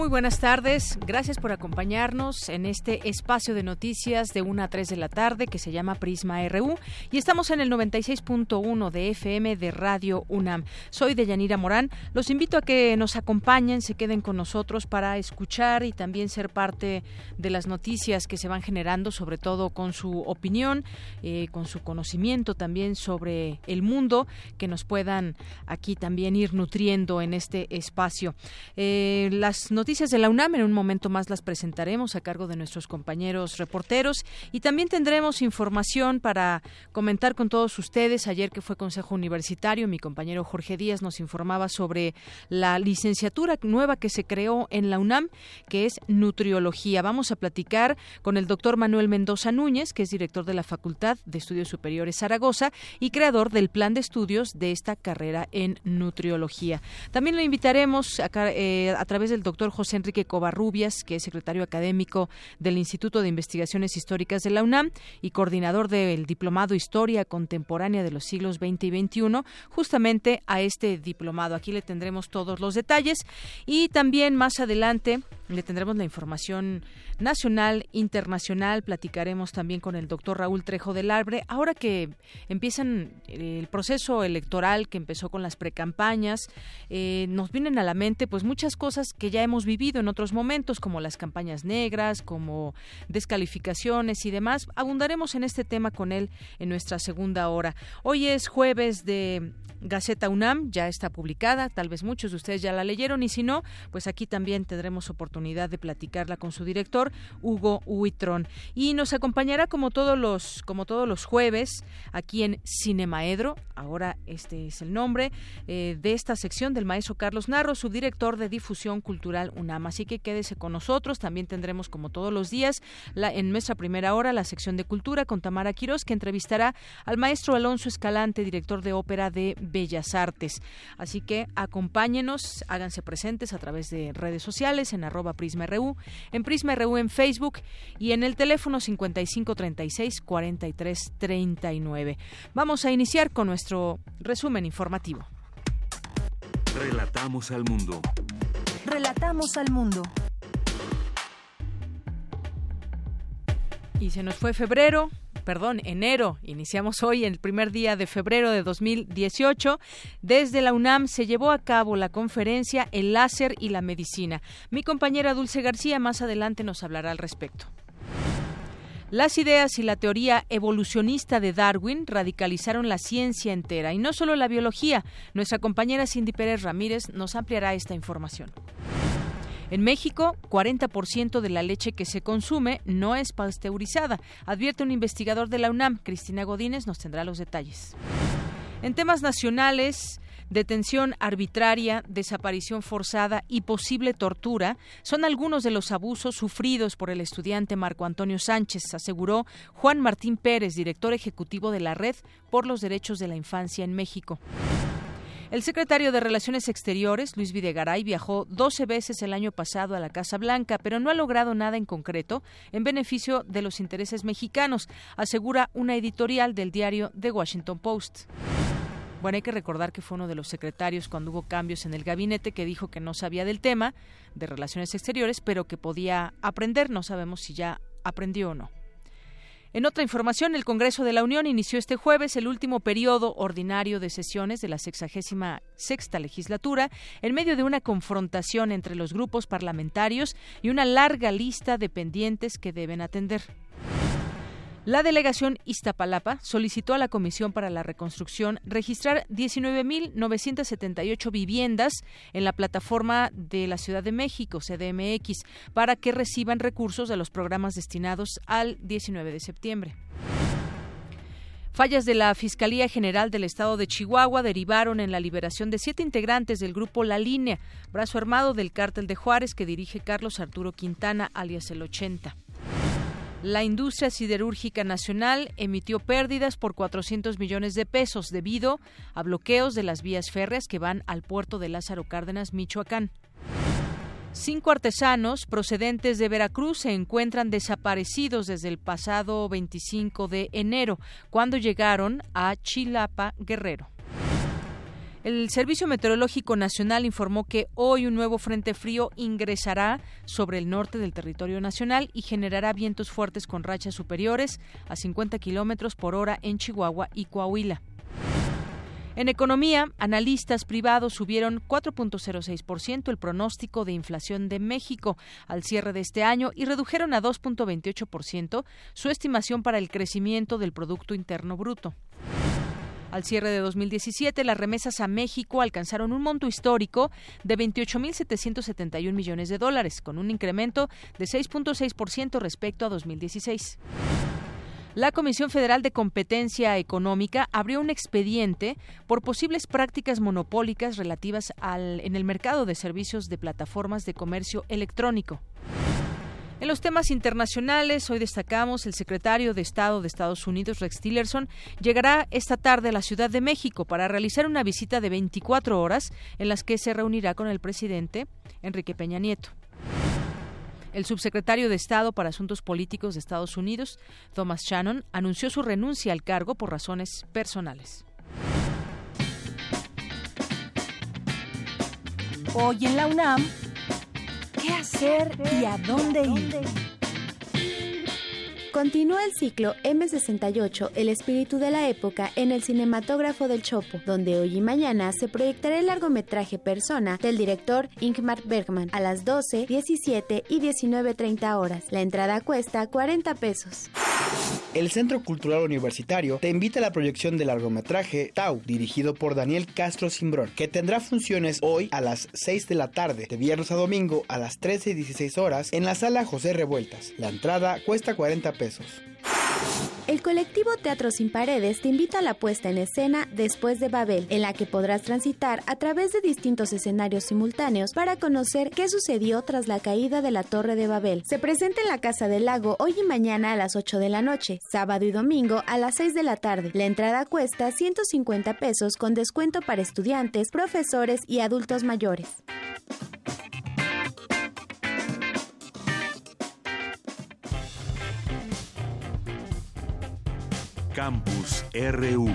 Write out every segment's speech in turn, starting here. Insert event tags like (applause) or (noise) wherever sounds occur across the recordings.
Muy buenas tardes, gracias por acompañarnos en este espacio de noticias de 1 a 3 de la tarde que se llama Prisma RU y estamos en el 96.1 de FM de Radio UNAM. Soy Deyanira Morán, los invito a que nos acompañen, se queden con nosotros para escuchar y también ser parte de las noticias que se van generando, sobre todo con su opinión, eh, con su conocimiento también sobre el mundo, que nos puedan aquí también ir nutriendo en este espacio. Eh, las noticias noticias de la UNAM. En un momento más las presentaremos a cargo de nuestros compañeros reporteros y también tendremos información para comentar con todos ustedes. Ayer que fue Consejo Universitario, mi compañero Jorge Díaz nos informaba sobre la licenciatura nueva que se creó en la UNAM, que es nutriología. Vamos a platicar con el doctor Manuel Mendoza Núñez, que es director de la Facultad de Estudios Superiores Zaragoza y creador del plan de estudios de esta carrera en nutriología. También lo invitaremos a, eh, a través del doctor José Enrique Covarrubias, que es secretario académico del Instituto de Investigaciones Históricas de la UNAM y coordinador del Diplomado Historia Contemporánea de los siglos XX y XXI, justamente a este diplomado. Aquí le tendremos todos los detalles y también más adelante le tendremos la información nacional, internacional. Platicaremos también con el doctor Raúl Trejo del Arbre. Ahora que empiezan eh, el proceso electoral que empezó con las precampañas, eh, nos vienen a la mente pues muchas cosas que ya hemos vivido en otros momentos, como las campañas negras, como descalificaciones y demás. Abundaremos en este tema con él en nuestra segunda hora. Hoy es jueves de Gaceta UNAM, ya está publicada, tal vez muchos de ustedes ya la leyeron y si no, pues aquí también tendremos oportunidad de platicarla con su director Hugo Huitrón. Y nos acompañará como todos los, como todos los jueves aquí en Cinemaedro. Ahora este es el nombre eh, de esta sección del maestro Carlos Narro, subdirector de difusión cultural UNAM. Así que quédese con nosotros. También tendremos como todos los días la, en nuestra primera hora la sección de cultura con Tamara Quirós que entrevistará al maestro Alonso Escalante, director de ópera de Bellas Artes. Así que acompáñenos, háganse presentes a través de redes sociales en arroba PrismaRU, en PrismaRU en Facebook y en el teléfono 5536 4339. Vamos a iniciar con nuestro resumen informativo. Relatamos al mundo. Relatamos al mundo. Y se nos fue febrero, perdón, enero. Iniciamos hoy el primer día de febrero de 2018. Desde la UNAM se llevó a cabo la conferencia El láser y la medicina. Mi compañera Dulce García más adelante nos hablará al respecto. Las ideas y la teoría evolucionista de Darwin radicalizaron la ciencia entera y no solo la biología. Nuestra compañera Cindy Pérez Ramírez nos ampliará esta información. En México, 40% de la leche que se consume no es pasteurizada, advierte un investigador de la UNAM. Cristina Godínez nos tendrá los detalles. En temas nacionales, detención arbitraria, desaparición forzada y posible tortura son algunos de los abusos sufridos por el estudiante Marco Antonio Sánchez, aseguró Juan Martín Pérez, director ejecutivo de la Red por los Derechos de la Infancia en México. El secretario de Relaciones Exteriores, Luis Videgaray, viajó 12 veces el año pasado a la Casa Blanca, pero no ha logrado nada en concreto en beneficio de los intereses mexicanos, asegura una editorial del diario The Washington Post. Bueno, hay que recordar que fue uno de los secretarios cuando hubo cambios en el gabinete que dijo que no sabía del tema de relaciones exteriores, pero que podía aprender. No sabemos si ya aprendió o no. En otra información, el Congreso de la Unión inició este jueves el último periodo ordinario de sesiones de la sexagésima sexta legislatura en medio de una confrontación entre los grupos parlamentarios y una larga lista de pendientes que deben atender. La delegación Iztapalapa solicitó a la Comisión para la Reconstrucción registrar 19.978 viviendas en la plataforma de la Ciudad de México, CDMX, para que reciban recursos de los programas destinados al 19 de septiembre. Fallas de la Fiscalía General del Estado de Chihuahua derivaron en la liberación de siete integrantes del grupo La Línea, brazo armado del cártel de Juárez que dirige Carlos Arturo Quintana, alias el 80. La industria siderúrgica nacional emitió pérdidas por 400 millones de pesos debido a bloqueos de las vías férreas que van al puerto de Lázaro Cárdenas, Michoacán. Cinco artesanos procedentes de Veracruz se encuentran desaparecidos desde el pasado 25 de enero, cuando llegaron a Chilapa, Guerrero. El Servicio Meteorológico Nacional informó que hoy un nuevo frente frío ingresará sobre el norte del territorio nacional y generará vientos fuertes con rachas superiores a 50 kilómetros por hora en Chihuahua y Coahuila. En economía, analistas privados subieron 4.06% el pronóstico de inflación de México al cierre de este año y redujeron a 2.28% su estimación para el crecimiento del Producto Interno Bruto. Al cierre de 2017, las remesas a México alcanzaron un monto histórico de 28.771 millones de dólares, con un incremento de 6.6% respecto a 2016. La Comisión Federal de Competencia Económica abrió un expediente por posibles prácticas monopólicas relativas al en el mercado de servicios de plataformas de comercio electrónico. En los temas internacionales, hoy destacamos el secretario de Estado de Estados Unidos, Rex Tillerson, llegará esta tarde a la Ciudad de México para realizar una visita de 24 horas en las que se reunirá con el presidente Enrique Peña Nieto. El subsecretario de Estado para Asuntos Políticos de Estados Unidos, Thomas Shannon, anunció su renuncia al cargo por razones personales. Hoy en la UNAM, ¿Qué hacer y a dónde ir? Continúa el ciclo M68, El espíritu de la época, en el cinematógrafo del Chopo, donde hoy y mañana se proyectará el largometraje Persona del director Ingmar Bergman a las 12, 17 y 19.30 horas. La entrada cuesta 40 pesos. El Centro Cultural Universitario te invita a la proyección del largometraje Tau, dirigido por Daniel Castro Simbrón, que tendrá funciones hoy a las 6 de la tarde, de viernes a domingo a las 13 y 16 horas, en la sala José Revueltas. La entrada cuesta 40 pesos. El colectivo Teatro Sin Paredes te invita a la puesta en escena Después de Babel, en la que podrás transitar a través de distintos escenarios simultáneos para conocer qué sucedió tras la caída de la Torre de Babel. Se presenta en la Casa del Lago hoy y mañana a las 8 de la noche, sábado y domingo a las 6 de la tarde. La entrada cuesta 150 pesos con descuento para estudiantes, profesores y adultos mayores. Campus RU.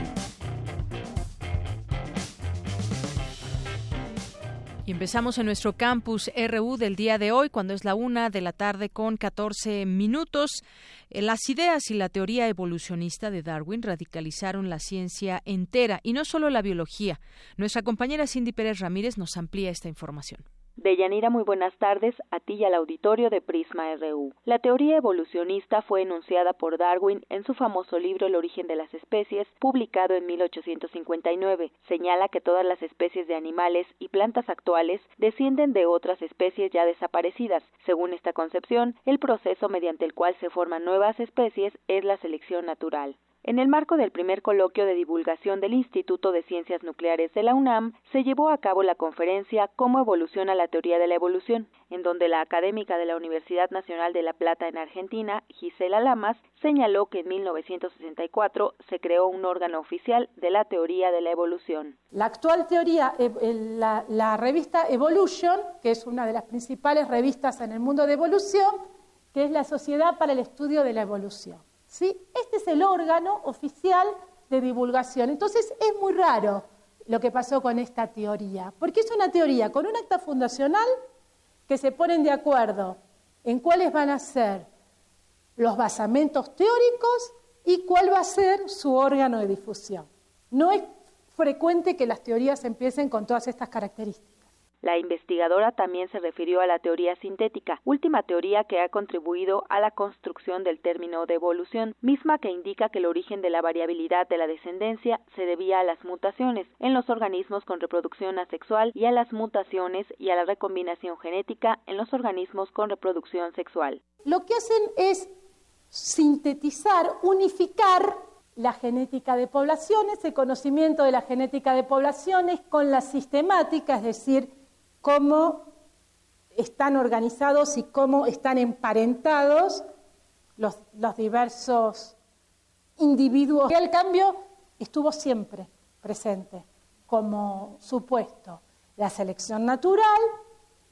Y empezamos en nuestro campus RU del día de hoy, cuando es la una de la tarde con 14 minutos. Eh, las ideas y la teoría evolucionista de Darwin radicalizaron la ciencia entera y no solo la biología. Nuestra compañera Cindy Pérez Ramírez nos amplía esta información. Deyanira, muy buenas tardes a ti y al auditorio de Prisma RU. La teoría evolucionista fue enunciada por Darwin en su famoso libro El origen de las especies, publicado en 1859. Señala que todas las especies de animales y plantas actuales descienden de otras especies ya desaparecidas. Según esta concepción, el proceso mediante el cual se forman nuevas especies es la selección natural. En el marco del primer coloquio de divulgación del Instituto de Ciencias Nucleares de la UNAM, se llevó a cabo la conferencia Cómo evoluciona la teoría de la evolución, en donde la académica de la Universidad Nacional de La Plata en Argentina, Gisela Lamas, señaló que en 1964 se creó un órgano oficial de la teoría de la evolución. La actual teoría, eh, la, la revista Evolution, que es una de las principales revistas en el mundo de evolución, que es la Sociedad para el Estudio de la Evolución. ¿Sí? Este es el órgano oficial de divulgación. Entonces es muy raro lo que pasó con esta teoría, porque es una teoría con un acta fundacional que se ponen de acuerdo en cuáles van a ser los basamentos teóricos y cuál va a ser su órgano de difusión. No es frecuente que las teorías empiecen con todas estas características. La investigadora también se refirió a la teoría sintética, última teoría que ha contribuido a la construcción del término de evolución, misma que indica que el origen de la variabilidad de la descendencia se debía a las mutaciones en los organismos con reproducción asexual y a las mutaciones y a la recombinación genética en los organismos con reproducción sexual. Lo que hacen es sintetizar, unificar la genética de poblaciones, el conocimiento de la genética de poblaciones con la sistemática, es decir, cómo están organizados y cómo están emparentados los, diversos individuos. Y el cambio estuvo siempre presente como supuesto. La selección natural,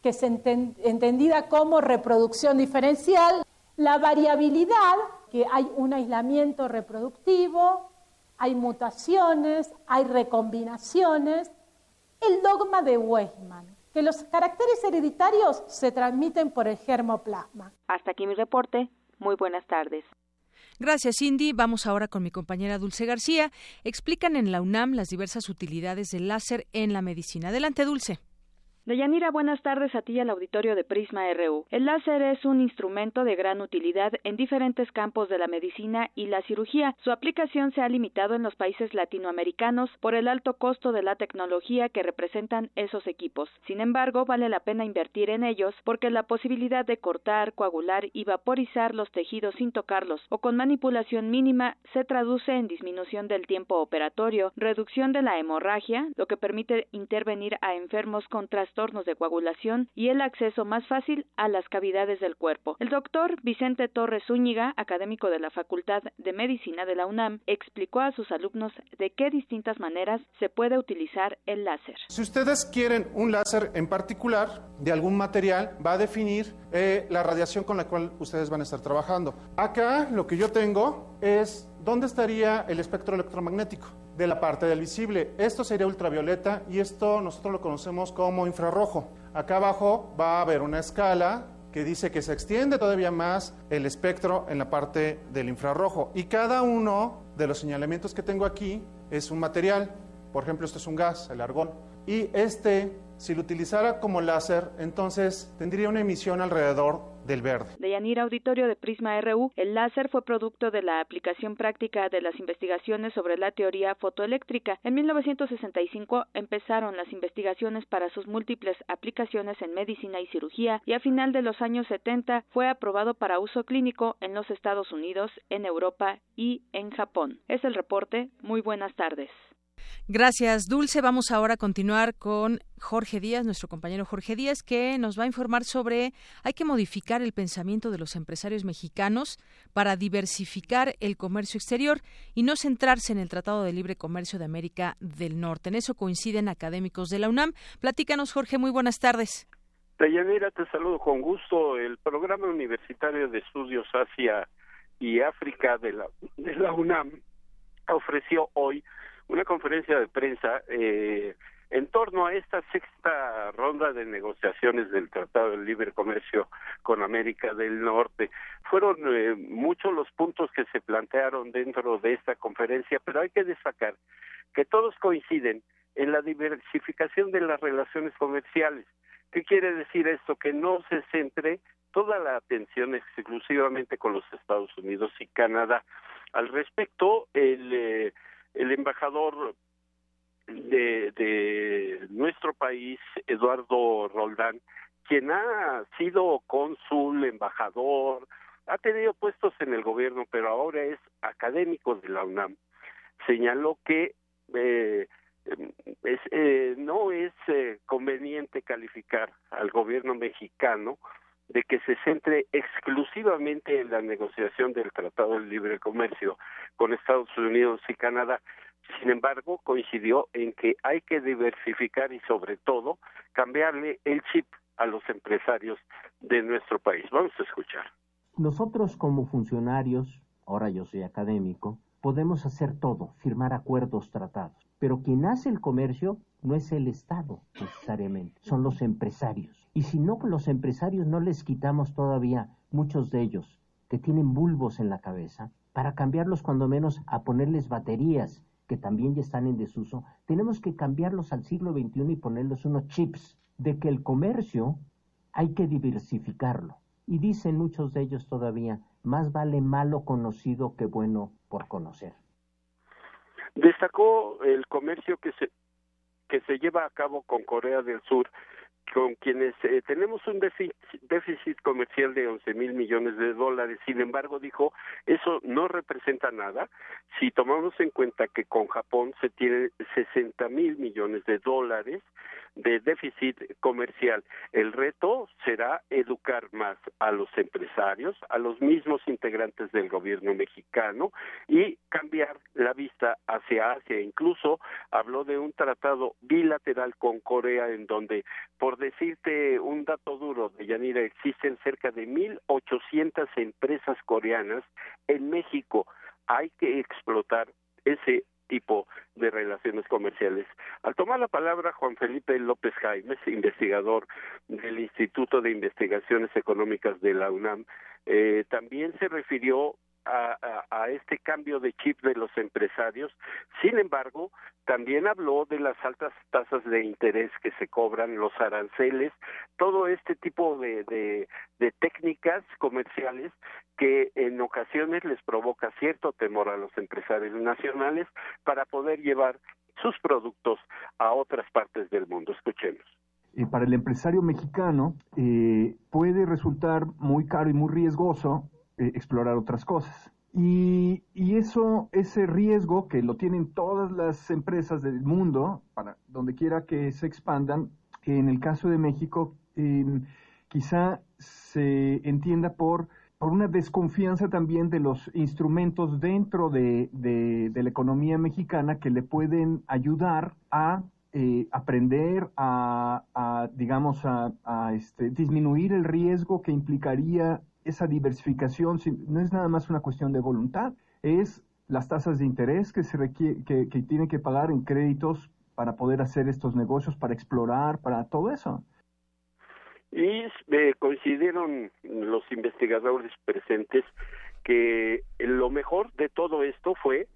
que es entendida como reproducción diferencial, la variabilidad, que hay un aislamiento reproductivo, hay mutaciones, hay recombinaciones, el dogma de Weismann, que los caracteres hereditarios se transmiten por el germoplasma. Hasta aquí mi reporte. Muy buenas tardes. Gracias, Cindy. Vamos ahora con mi compañera Dulce García. Explican en la UNAM las diversas utilidades del láser en la medicina. Adelante, Dulce. Deyanira, buenas tardes a ti y al auditorio de Prisma RU. El láser es un instrumento de gran utilidad en diferentes campos de la medicina y la cirugía. Su aplicación se ha limitado en los países latinoamericanos por el alto costo de la tecnología que representan esos equipos. Sin embargo, vale la pena invertir en ellos porque la posibilidad de cortar, coagular y vaporizar los tejidos sin tocarlos o con manipulación mínima se traduce en disminución del tiempo operatorio, reducción de la hemorragia, lo que permite intervenir a enfermos con trastornos de coagulación y el acceso más fácil a las cavidades del cuerpo. El doctor Vicente Torres Zúñiga, académico de la Facultad de Medicina de la UNAM, explicó a sus alumnos de qué distintas maneras se puede utilizar el láser. Si ustedes quieren un láser en particular de algún material, va a definir eh, la radiación con la cual ustedes van a estar trabajando. Acá lo que yo tengo es dónde estaría el espectro electromagnético de la parte del visible. Esto sería ultravioleta y esto nosotros lo conocemos como infrarrojo. Acá abajo va a haber una escala que dice que se extiende todavía más el espectro en la parte del infrarrojo. Y cada uno de los señalamientos que tengo aquí es un material. Por ejemplo, esto es un gas, el argón. Y este, si lo utilizara como láser, entonces tendría una emisión alrededor del verde. De Yanira Auditorio de Prisma RU, el láser fue producto de la aplicación práctica de las investigaciones sobre la teoría fotoeléctrica. En 1965 empezaron las investigaciones para sus múltiples aplicaciones en medicina y cirugía y a final de los años 70 fue aprobado para uso clínico en los Estados Unidos, en Europa y en Japón. Es el reporte. Muy buenas tardes. Gracias, Dulce. Vamos ahora a continuar con Jorge Díaz, nuestro compañero Jorge Díaz, que nos va a informar sobre hay que modificar el pensamiento de los empresarios mexicanos para diversificar el comercio exterior y no centrarse en el Tratado de Libre Comercio de América del Norte. En eso coinciden académicos de la UNAM. Platícanos, Jorge, muy buenas tardes. Deyanira, te saludo con gusto. El Programa Universitario de Estudios Asia y África de la, de la UNAM ofreció hoy una conferencia de prensa eh, en torno a esta sexta ronda de negociaciones del Tratado de Libre Comercio con América del Norte. Fueron eh, muchos los puntos que se plantearon dentro de esta conferencia, pero hay que destacar que todos coinciden en la diversificación de las relaciones comerciales. ¿Qué quiere decir esto? Que no se centre toda la atención exclusivamente con los Estados Unidos y Canadá. Al respecto, el eh, el embajador de, de nuestro país, Eduardo Roldán, quien ha sido cónsul, embajador, ha tenido puestos en el gobierno, pero ahora es académico de la UNAM, señaló que eh, eh, no es eh, conveniente calificar al gobierno mexicano de que se centre exclusivamente en la negociación del Tratado de Libre Comercio con Estados Unidos y Canadá. Sin embargo, coincidió en que hay que diversificar y sobre todo cambiarle el chip a los empresarios de nuestro país. Vamos a escuchar. Nosotros como funcionarios, ahora yo soy académico, podemos hacer todo, firmar acuerdos, tratados, pero quien hace el comercio no es el Estado necesariamente, son los empresarios. Y si no, los empresarios no les quitamos todavía, muchos de ellos, que tienen bulbos en la cabeza, para cambiarlos cuando menos a ponerles baterías que también ya están en desuso, tenemos que cambiarlos al siglo XXI y ponerles unos chips de que el comercio hay que diversificarlo. Y dicen muchos de ellos todavía, más vale malo conocido que bueno por conocer. Destacó el comercio que se que se lleva a cabo con Corea del Sur con quienes eh, tenemos un déficit, comercial de 11 mil millones de dólares. Sin embargo, dijo, eso no representa nada si tomamos en cuenta que con Japón se tiene 60 mil millones de dólares de déficit comercial. El reto será educar más a los empresarios, a los mismos integrantes del gobierno mexicano y cambiar la vista hacia Asia. Incluso habló de un tratado bilateral con Corea en donde, por decirte un dato duro de Yanira, existen cerca de 1.800 empresas coreanas en México. Hay que explotar ese tipo de relaciones comerciales. Al tomar la palabra Juan Felipe López Jaime, investigador del Instituto de Investigaciones Económicas de la UNAM, eh, también se refirió a, este cambio de chip de los empresarios. Sin embargo, también habló de las altas tasas de interés que se cobran, los aranceles, todo este tipo de, de técnicas comerciales que en ocasiones les provoca cierto temor a los empresarios nacionales para poder llevar sus productos a otras partes del mundo. Escuchemos. Eh, para el empresario mexicano eh, puede resultar muy caro y muy riesgoso eh, explorar otras cosas. Y, y, eso, ese riesgo que lo tienen todas las empresas del mundo, para donde quiera que se expandan, en el caso de México, quizá se entienda por, por una desconfianza también de los instrumentos dentro de, de, la economía mexicana que le pueden ayudar a eh, aprender a, a digamos, a, a este, disminuir el riesgo que implicaría esa diversificación no es nada más una cuestión de voluntad, es las tasas de interés que se requiere, que, que tienen que pagar en créditos para poder hacer estos negocios, para explorar, para todo eso. Y eh, coincidieron los investigadores presentes que lo mejor de todo esto fue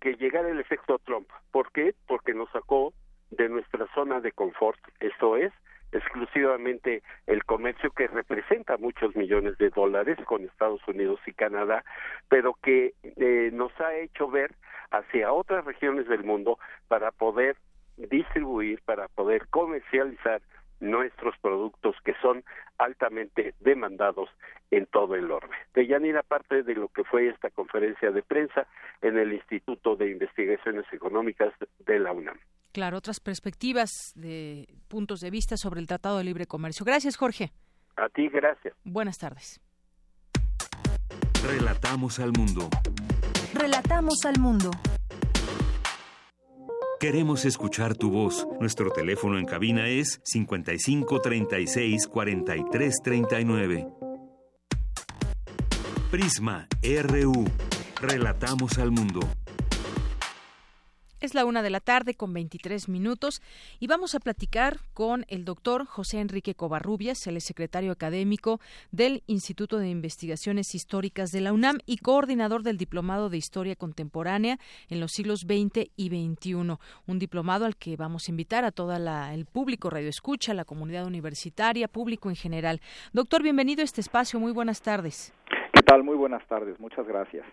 que llegara el efecto Trump. ¿Por qué? Porque nos sacó de nuestra zona de confort. Esto es, exclusivamente el comercio que representa muchos millones de dólares con Estados Unidos y Canadá, pero que eh, nos ha hecho ver hacia otras regiones del mundo para poder distribuir, para poder comercializar nuestros productos que son altamente demandados en todo el orbe. De Yanira, parte de lo que fue esta conferencia de prensa en el Instituto de Investigaciones Económicas de la UNAM. Claro, otras perspectivas de puntos de vista sobre el Tratado de Libre Comercio. Gracias, Jorge. A ti, gracias. Buenas tardes. Relatamos al mundo. Relatamos al mundo. Queremos escuchar tu voz. Nuestro teléfono en cabina es 55 36 43 39. Prisma RU. Relatamos al mundo. Es la una de la tarde con 23 minutos y vamos a platicar con el doctor José Enrique Covarrubias, el secretario académico del Instituto de Investigaciones Históricas de la UNAM y coordinador del Diplomado de Historia Contemporánea en los siglos XX y XXI. Un diplomado al que vamos a invitar a todo el público radio escucha, la comunidad universitaria, público en general. Doctor, bienvenido a este espacio. Muy buenas tardes. ¿Qué tal? Muy buenas tardes. Muchas gracias.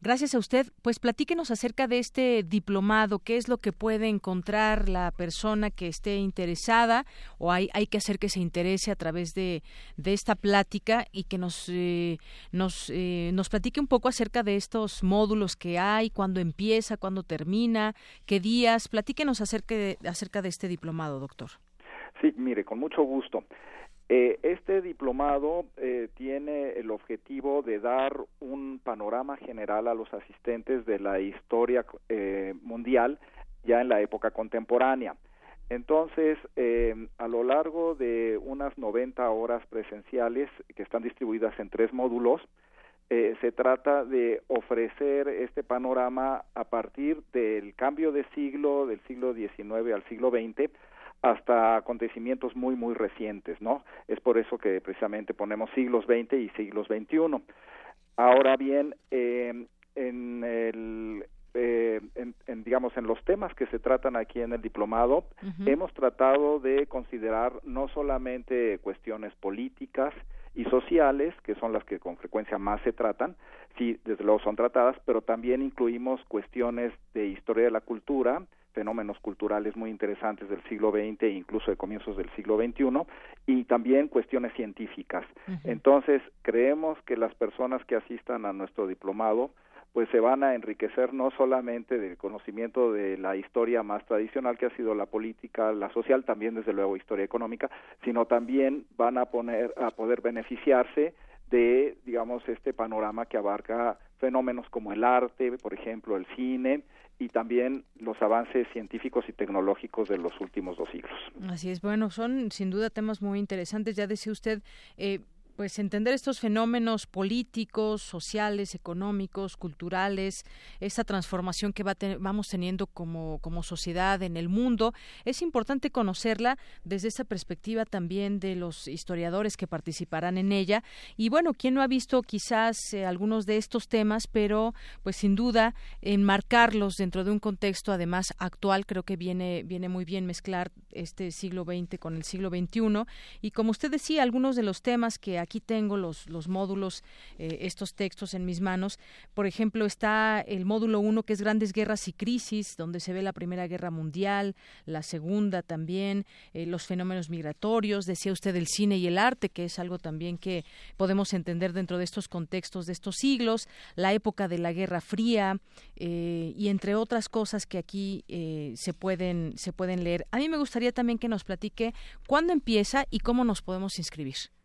Gracias a usted. Pues platíquenos acerca de este diplomado, qué es lo que puede encontrar la persona que esté interesada o hay, hay que hacer que se interese a través de, de esta plática y que nos, eh, nos, eh, nos platique un poco acerca de estos módulos que hay, cuándo empieza, cuándo termina, qué días. Platíquenos acerca de, acerca de este diplomado, doctor. Sí, mire, con mucho gusto. Eh, este diplomado eh, tiene el objetivo de dar un panorama general a los asistentes de la historia eh, mundial ya en la época contemporánea. Entonces, a lo largo de unas 90 horas presenciales que están distribuidas en tres módulos, se trata de ofrecer este panorama a partir del cambio de siglo, del siglo XIX al siglo XX, hasta acontecimientos muy muy recientes, ¿no? Es por eso que precisamente ponemos siglos XX y siglos XXI. Ahora bien, eh, en el eh, en, digamos, en los temas que se tratan aquí en el diplomado, hemos tratado de considerar no solamente cuestiones políticas y sociales, que son las que con frecuencia más se tratan, sí, desde luego son tratadas, pero también incluimos cuestiones de historia de la cultura, fenómenos culturales muy interesantes del siglo XX e incluso de comienzos del siglo XXI y también cuestiones científicas. Entonces, creemos que las personas que asistan a nuestro diplomado pues se van a enriquecer no solamente del conocimiento de la historia más tradicional que ha sido la política, la social, también desde luego historia económica, sino también van a poner a poder beneficiarse de digamos este panorama que abarca fenómenos como el arte, por ejemplo, el cine, y también los avances científicos y tecnológicos de los últimos dos siglos. Así es, bueno, son sin duda temas muy interesantes. Ya decía usted, eh, pues entender estos fenómenos políticos, sociales, económicos, culturales, esta transformación que vamos teniendo como, sociedad en el mundo, es importante conocerla desde esa perspectiva también de los historiadores que participarán en ella. Y bueno, ¿quién no ha visto quizás eh, algunos de estos temas, pero pues sin duda enmarcarlos dentro de un contexto además actual, creo que viene, viene muy bien mezclar este siglo XX con el siglo XXI. Y como usted decía, algunos de los temas que aquí tengo los, los módulos, eh, estos textos en mis manos. Por ejemplo, está el módulo 1 que es Grandes Guerras y Crisis, donde se ve la Primera Guerra Mundial, la Segunda también, eh, los fenómenos migratorios, decía usted el cine y el arte, que es algo también que podemos entender dentro de estos contextos de estos siglos, la época de la Guerra Fría eh, y entre otras cosas que aquí se, pueden, se pueden leer. A mí me gustaría también que nos platique cuándo empieza y cómo nos podemos inscribir.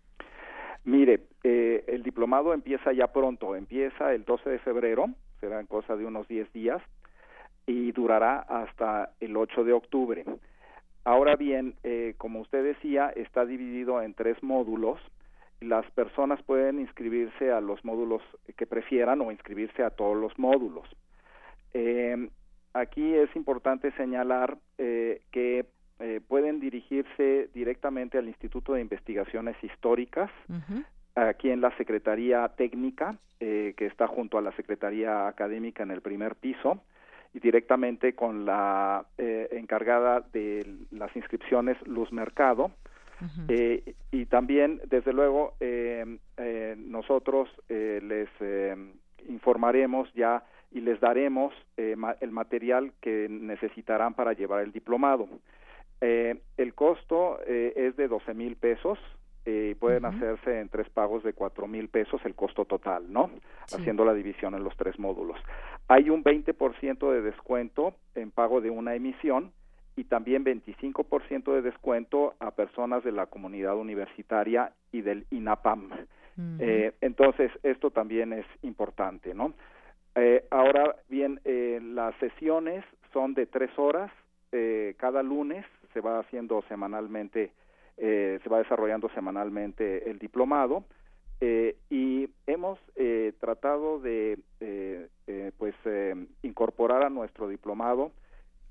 Mire, eh, el diplomado empieza ya pronto, empieza el 12 de febrero, será en cosa de unos 10 días, y durará hasta el 8 de octubre. Ahora bien, eh, como usted decía, está dividido en tres módulos. Las personas pueden inscribirse a los módulos que prefieran o inscribirse a todos los módulos. Eh, aquí es importante señalar que eh, pueden dirigirse directamente al Instituto de Investigaciones Históricas, aquí en la Secretaría Técnica, eh, que está junto a la Secretaría Académica en el primer piso, y directamente con la eh, encargada de las inscripciones Luz Mercado. y también, desde luego, nosotros les informaremos ya y les daremos el material que necesitarán para llevar el diplomado. Eh, el costo eh, es de 12 mil pesos eh, y pueden hacerse en tres pagos de cuatro mil pesos el costo total, ¿no? Haciendo la división en los tres módulos. Hay un 20% de descuento en pago de una emisión y también 25% de descuento a personas de la comunidad universitaria y del INAPAM. entonces, esto también es importante, ¿no? ahora bien, las sesiones son de tres horas cada lunes se va haciendo semanalmente, eh, se va desarrollando semanalmente el diplomado eh, y hemos eh, tratado de pues incorporar a nuestro diplomado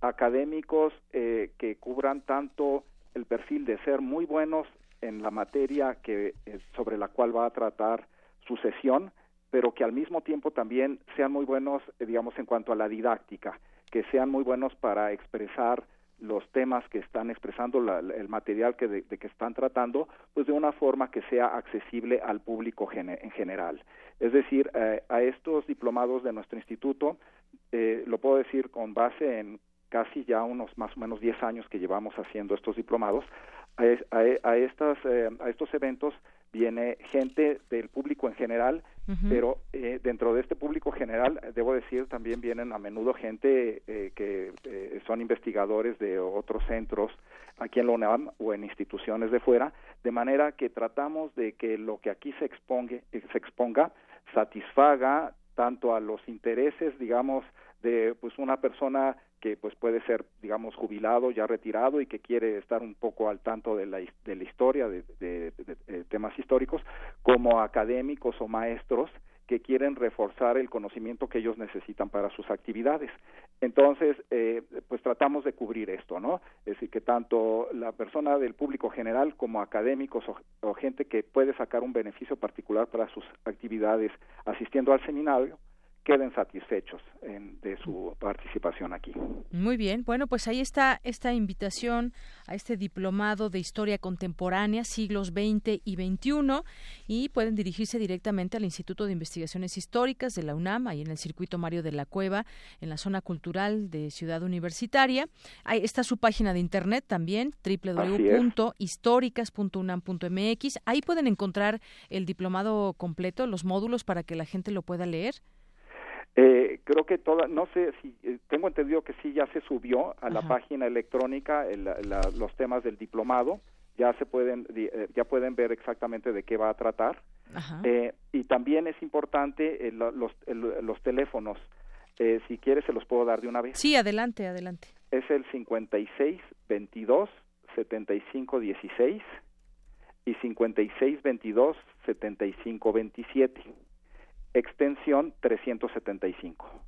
académicos que cubran tanto el perfil de ser muy buenos en la materia que sobre la cual va a tratar su sesión, pero que al mismo tiempo también sean muy buenos, digamos, en cuanto a la didáctica, que sean muy buenos para expresar los temas que están expresando, el material que de, que están tratando, pues de una forma que sea accesible al público en general. Es decir, eh, a estos diplomados de nuestro instituto, eh, lo puedo decir con base en casi ya unos más o menos 10 años que llevamos haciendo estos diplomados, a, a, estas, eh, a estos eventos viene gente del público en general, pero eh, dentro de este público general, debo decir, también vienen a menudo gente eh, que eh, son investigadores de otros centros aquí en la UNAM o en instituciones de fuera, de manera que tratamos de que lo que aquí se, exponga, se exponga satisfaga tanto a los intereses, digamos, de pues una persona que pues puede ser digamos jubilado ya retirado y que quiere estar un poco al tanto de la, de la historia de, temas históricos como académicos o maestros que quieren reforzar el conocimiento que ellos necesitan para sus actividades. Entonces, eh, pues tratamos de cubrir esto, ¿no? Es decir, que tanto la persona del público general como académicos o gente que puede sacar un beneficio particular para sus actividades asistiendo al seminario, queden satisfechos de su participación aquí. Muy bien, bueno, pues ahí está esta invitación a este diplomado de Historia Contemporánea, siglos XX y XXI, y pueden dirigirse directamente al Instituto de Investigaciones Históricas de la UNAM, ahí en el circuito Mario de la Cueva, en la zona cultural de Ciudad Universitaria. Ahí está su página de internet también, www.históricas.unam.mx. Ahí pueden encontrar el diplomado completo, los módulos para que la gente lo pueda leer. Eh, creo que toda, no sé si, eh, tengo entendido que sí ya se subió a la página electrónica los temas del diplomado, ya se pueden, eh, ya pueden ver exactamente de qué va a tratar. y también es importante los, los teléfonos, si quieres se los puedo dar de una vez. Sí, adelante, adelante. Es el 56 22 75 16 y 56 22 75 27 extensión 375.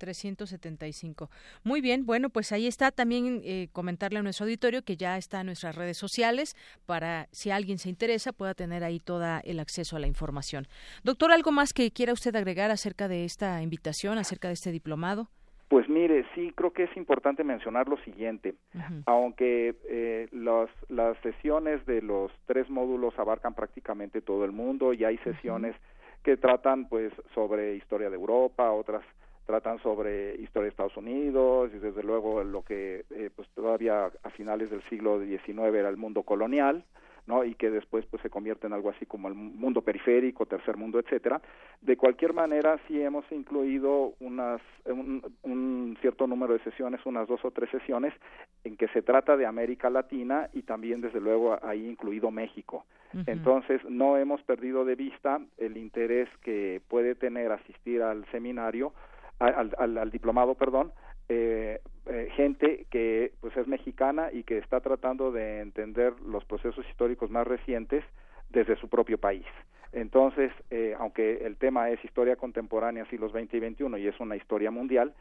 375. Muy bien, bueno, pues ahí está también eh, comentarle a nuestro auditorio que ya está en nuestras redes sociales para si alguien se interesa pueda tener ahí todo el acceso a la información. Doctor, ¿algo más que quiera usted agregar acerca de esta invitación, acerca de este diplomado? Pues mire, sí, creo que es importante mencionar lo siguiente. Aunque eh, las sesiones de los tres módulos abarcan prácticamente todo el mundo y hay sesiones que tratan pues sobre historia de Europa, otras tratan sobre historia de Estados Unidos y desde luego lo que eh, pues todavía a finales del siglo XIX era el mundo colonial ¿no? y que después pues se convierte en algo así como el mundo periférico, tercer mundo, etcétera. De cualquier manera, sí hemos incluido unas un, un, cierto número de sesiones, unas dos o tres sesiones en que se trata de América Latina y también desde luego ahí incluido México. Entonces, no hemos perdido de vista el interés que puede tener asistir al seminario, al, al, diplomado, perdón, eh, eh, gente que pues es mexicana y que está tratando de entender los procesos históricos más recientes desde su propio país. Entonces, eh, aunque el tema es historia contemporánea, siglos XX y XXI, y es una historia mundial,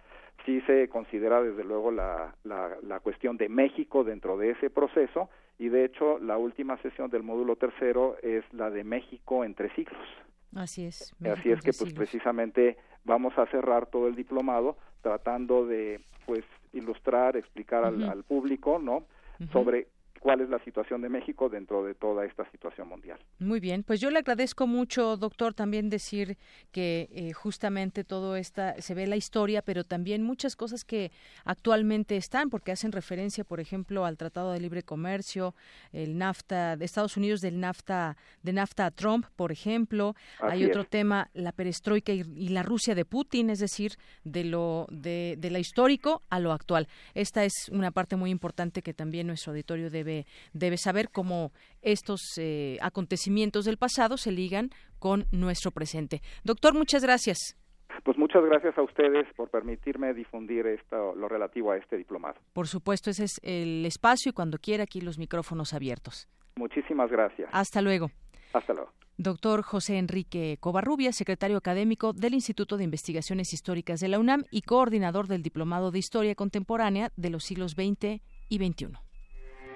sí se considera desde luego la, la, la cuestión de México dentro de ese proceso y de hecho la última sesión del módulo tercero es la de México entre siglos. Así es. Así es que pues precisamente vamos a cerrar todo el diplomado tratando de pues ilustrar, explicar al, público, ¿no? Sobre cuál es la situación de México dentro de toda esta situación mundial. Muy bien, pues yo le agradezco mucho, doctor, también decir que eh, justamente todo esta se ve la historia, pero también muchas cosas que actualmente están, porque hacen referencia, por ejemplo, al Tratado de Libre Comercio, el NAFTA de Estados Unidos del NAFTA de NAFTA a Trump, por ejemplo. Hay otro tema, la perestroika y, la Rusia de Putin, es decir, de lo de, de lo histórico a lo actual. Esta es una parte muy importante que también nuestro auditorio debe debe, saber cómo estos eh, acontecimientos del pasado se ligan con nuestro presente. Doctor, muchas gracias. Pues muchas gracias a ustedes por permitirme difundir esto, lo relativo a este diplomado. Por supuesto, ese es el espacio y cuando quiera aquí los micrófonos abiertos. Muchísimas gracias. Hasta luego. Hasta luego. Doctor José Enrique Covarrubia, secretario académico del Instituto de Investigaciones Históricas de la UNAM y coordinador del Diplomado de Historia Contemporánea de los siglos XX y XXI.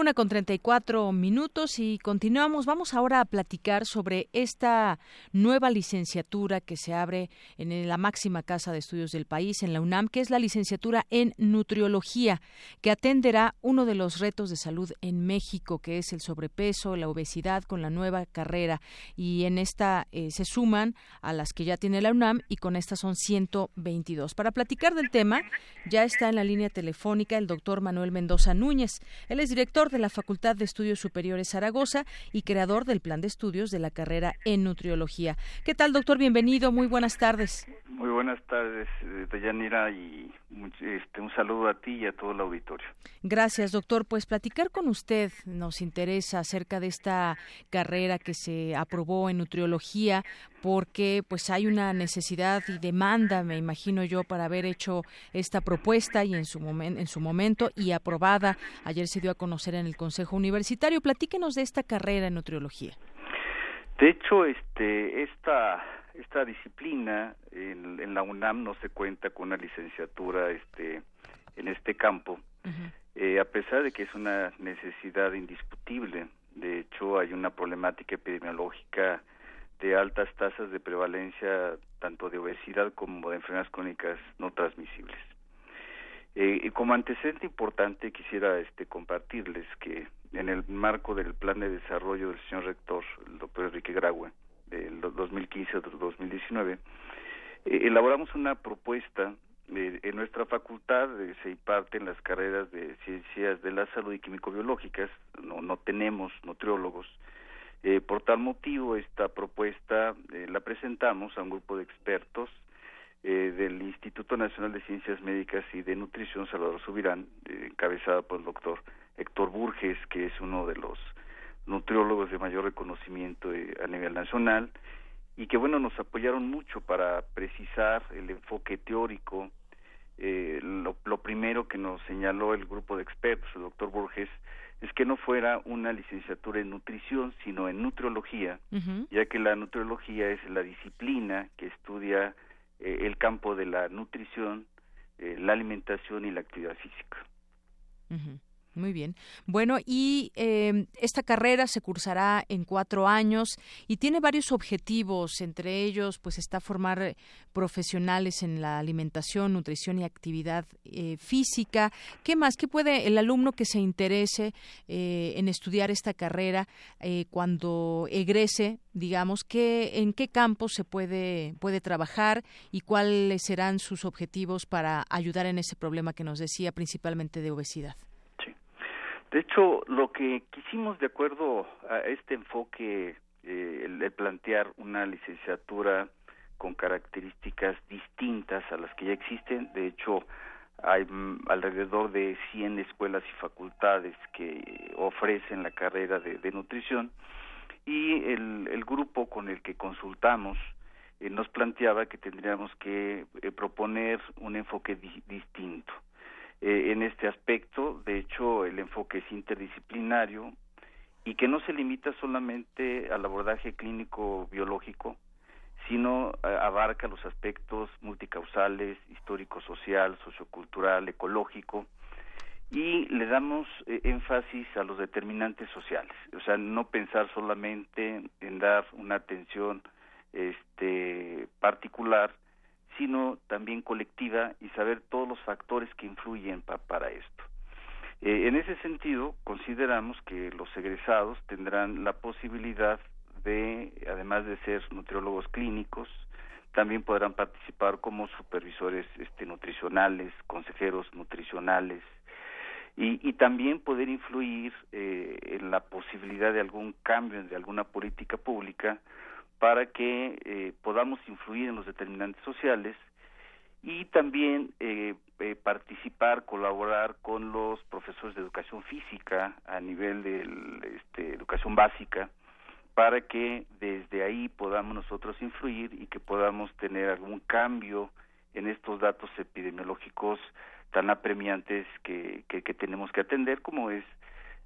Una con 34 minutos y continuamos. Vamos ahora a platicar sobre esta nueva licenciatura que se abre en la máxima casa de estudios del país, en la UNAM, que es la licenciatura en nutriología, que atenderá uno de los retos de salud en México, que es el sobrepeso, la obesidad, con la nueva carrera. Y en esta eh, se suman a las que ya tiene la UNAM y con esta son 122. Para platicar del tema, ya está en la línea telefónica el doctor Manuel Mendoza Núñez. Él es director de la Facultad de Estudios Superiores Zaragoza y creador del plan de estudios de la carrera en nutriología. ¿Qué tal, doctor? Bienvenido, muy buenas tardes. Muy buenas tardes, Deyanira, y este, un saludo a ti y a todo el auditorio. Gracias, doctor. Pues platicar con usted nos interesa acerca de esta carrera que se aprobó en nutriología, porque pues hay una necesidad y demanda, me imagino yo, para haber hecho esta propuesta y en su, en su momento y aprobada. Ayer se dio a conocer en el Consejo Universitario. Platíquenos de esta carrera en nutriología. De hecho, este, esta esta disciplina en, la UNAM no se cuenta con una licenciatura este en este campo eh, a pesar de que es una necesidad indiscutible de hecho hay una problemática epidemiológica de altas tasas de prevalencia tanto de obesidad como de enfermedades crónicas no transmisibles eh, como antecedente importante quisiera este compartirles que en el marco del plan de desarrollo del señor rector el doctor Enrique Graue del 2015-2019, eh, elaboramos una propuesta eh, en nuestra facultad eh, se imparten las carreras de ciencias de la salud y químico-biológicas, no, no tenemos nutriólogos. Eh, por tal motivo, esta propuesta la presentamos a un grupo de expertos del Instituto Nacional de Ciencias Médicas y de Nutrición Salvador Subirán, encabezada por el doctor Héctor Burges, que es uno de los nutriólogos de mayor reconocimiento eh, a nivel nacional y que bueno nos apoyaron mucho para precisar el enfoque teórico. Eh, lo, primero que nos señaló el grupo de expertos el doctor Borges es que no fuera una licenciatura en nutrición sino en nutriología ya que la nutriología es la disciplina que estudia eh, el campo de la nutrición la alimentación y la actividad física muy bien. Bueno, y eh, esta carrera se cursará en cuatro años y tiene varios objetivos. Entre ellos, pues está formar profesionales en la alimentación, nutrición y actividad eh, física. ¿Qué más? ¿Qué puede el alumno que se interese eh, en estudiar esta carrera cuando egrese, digamos, qué, en qué campo se puede puede trabajar y cuáles serán sus objetivos para ayudar en ese problema que nos decía, principalmente de obesidad? De hecho, lo que quisimos de acuerdo a este enfoque, eh, el, plantear una licenciatura con características distintas a las que ya existen, de hecho, hay mm, alrededor de 100 escuelas y facultades que ofrecen la carrera de, nutrición y el, grupo con el que consultamos eh, nos planteaba que tendríamos que eh, proponer un enfoque distinto eh, en este aspecto. De hecho, el enfoque es interdisciplinario y que no se limita solamente al abordaje clínico biológico, sino eh, abarca los aspectos multicausales, histórico-social, sociocultural, ecológico, y le damos eh, énfasis a los determinantes sociales, o sea, no pensar solamente en dar una atención este particular, sino también colectiva y saber todos los factores que influyen para esto. Eh, en ese sentido, consideramos que los egresados tendrán la posibilidad de, además de ser nutriólogos clínicos, también podrán participar como supervisores este, nutricionales, consejeros nutricionales, y, también poder influir eh, en la posibilidad de algún cambio de alguna política pública para que eh, podamos influir en los determinantes sociales y también eh, eh, participar, colaborar con los profesores de educación física a nivel de este, educación básica para que desde ahí podamos nosotros influir y que podamos tener algún cambio en estos datos epidemiológicos tan apremiantes que, que, que tenemos que atender como es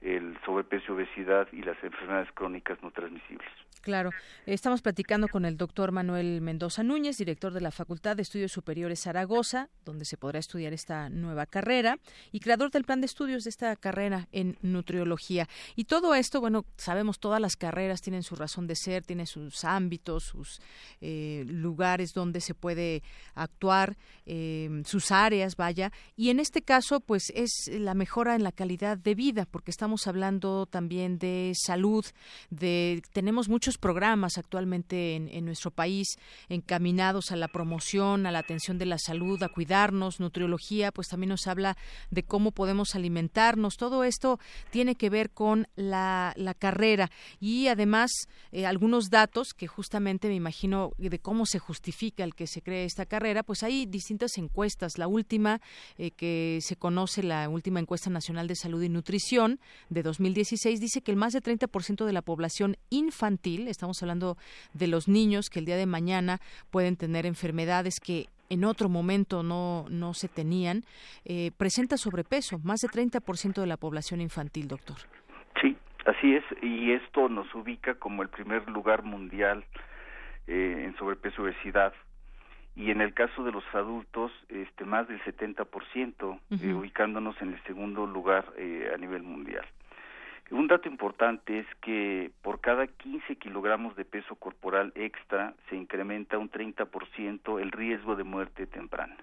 el sobrepeso, obesidad y las enfermedades crónicas no transmisibles. Claro, estamos platicando con el doctor Manuel Mendoza Núñez, director de la Facultad de Estudios Superiores Zaragoza, donde se podrá estudiar esta nueva carrera, y creador del plan de estudios de esta carrera en nutriología. Y todo esto, bueno, sabemos, todas las carreras tienen su razón de ser, tienen sus ámbitos, sus eh, lugares donde se puede actuar, eh, sus áreas, vaya, y en este caso, pues es la mejora en la calidad de vida, porque estamos estamos hablando también de salud, de tenemos muchos programas actualmente en, nuestro país encaminados a la promoción, a la atención de la salud, a cuidarnos, nutriología, pues también nos habla de cómo podemos alimentarnos. Todo esto tiene que ver con la, la carrera y además eh, algunos datos que justamente me imagino de cómo se justifica el que se cree esta carrera, pues hay distintas encuestas. La última eh, que se conoce, la última encuesta nacional de salud y nutrición de 2016, dice que el más de 30% de la población infantil, estamos hablando de los niños que el día de mañana pueden tener enfermedades que en otro momento no, no se tenían, eh, presenta sobrepeso, más de 30% de la población infantil, doctor. Sí, así es, y esto nos ubica como el primer lugar mundial eh, en sobrepeso y obesidad. Y en el caso de los adultos, este, más del 70%, eh, ubicándonos en el segundo lugar eh, a nivel mundial. Un dato importante es que por cada 15 kilogramos de peso corporal extra se incrementa un 30% el riesgo de muerte temprana.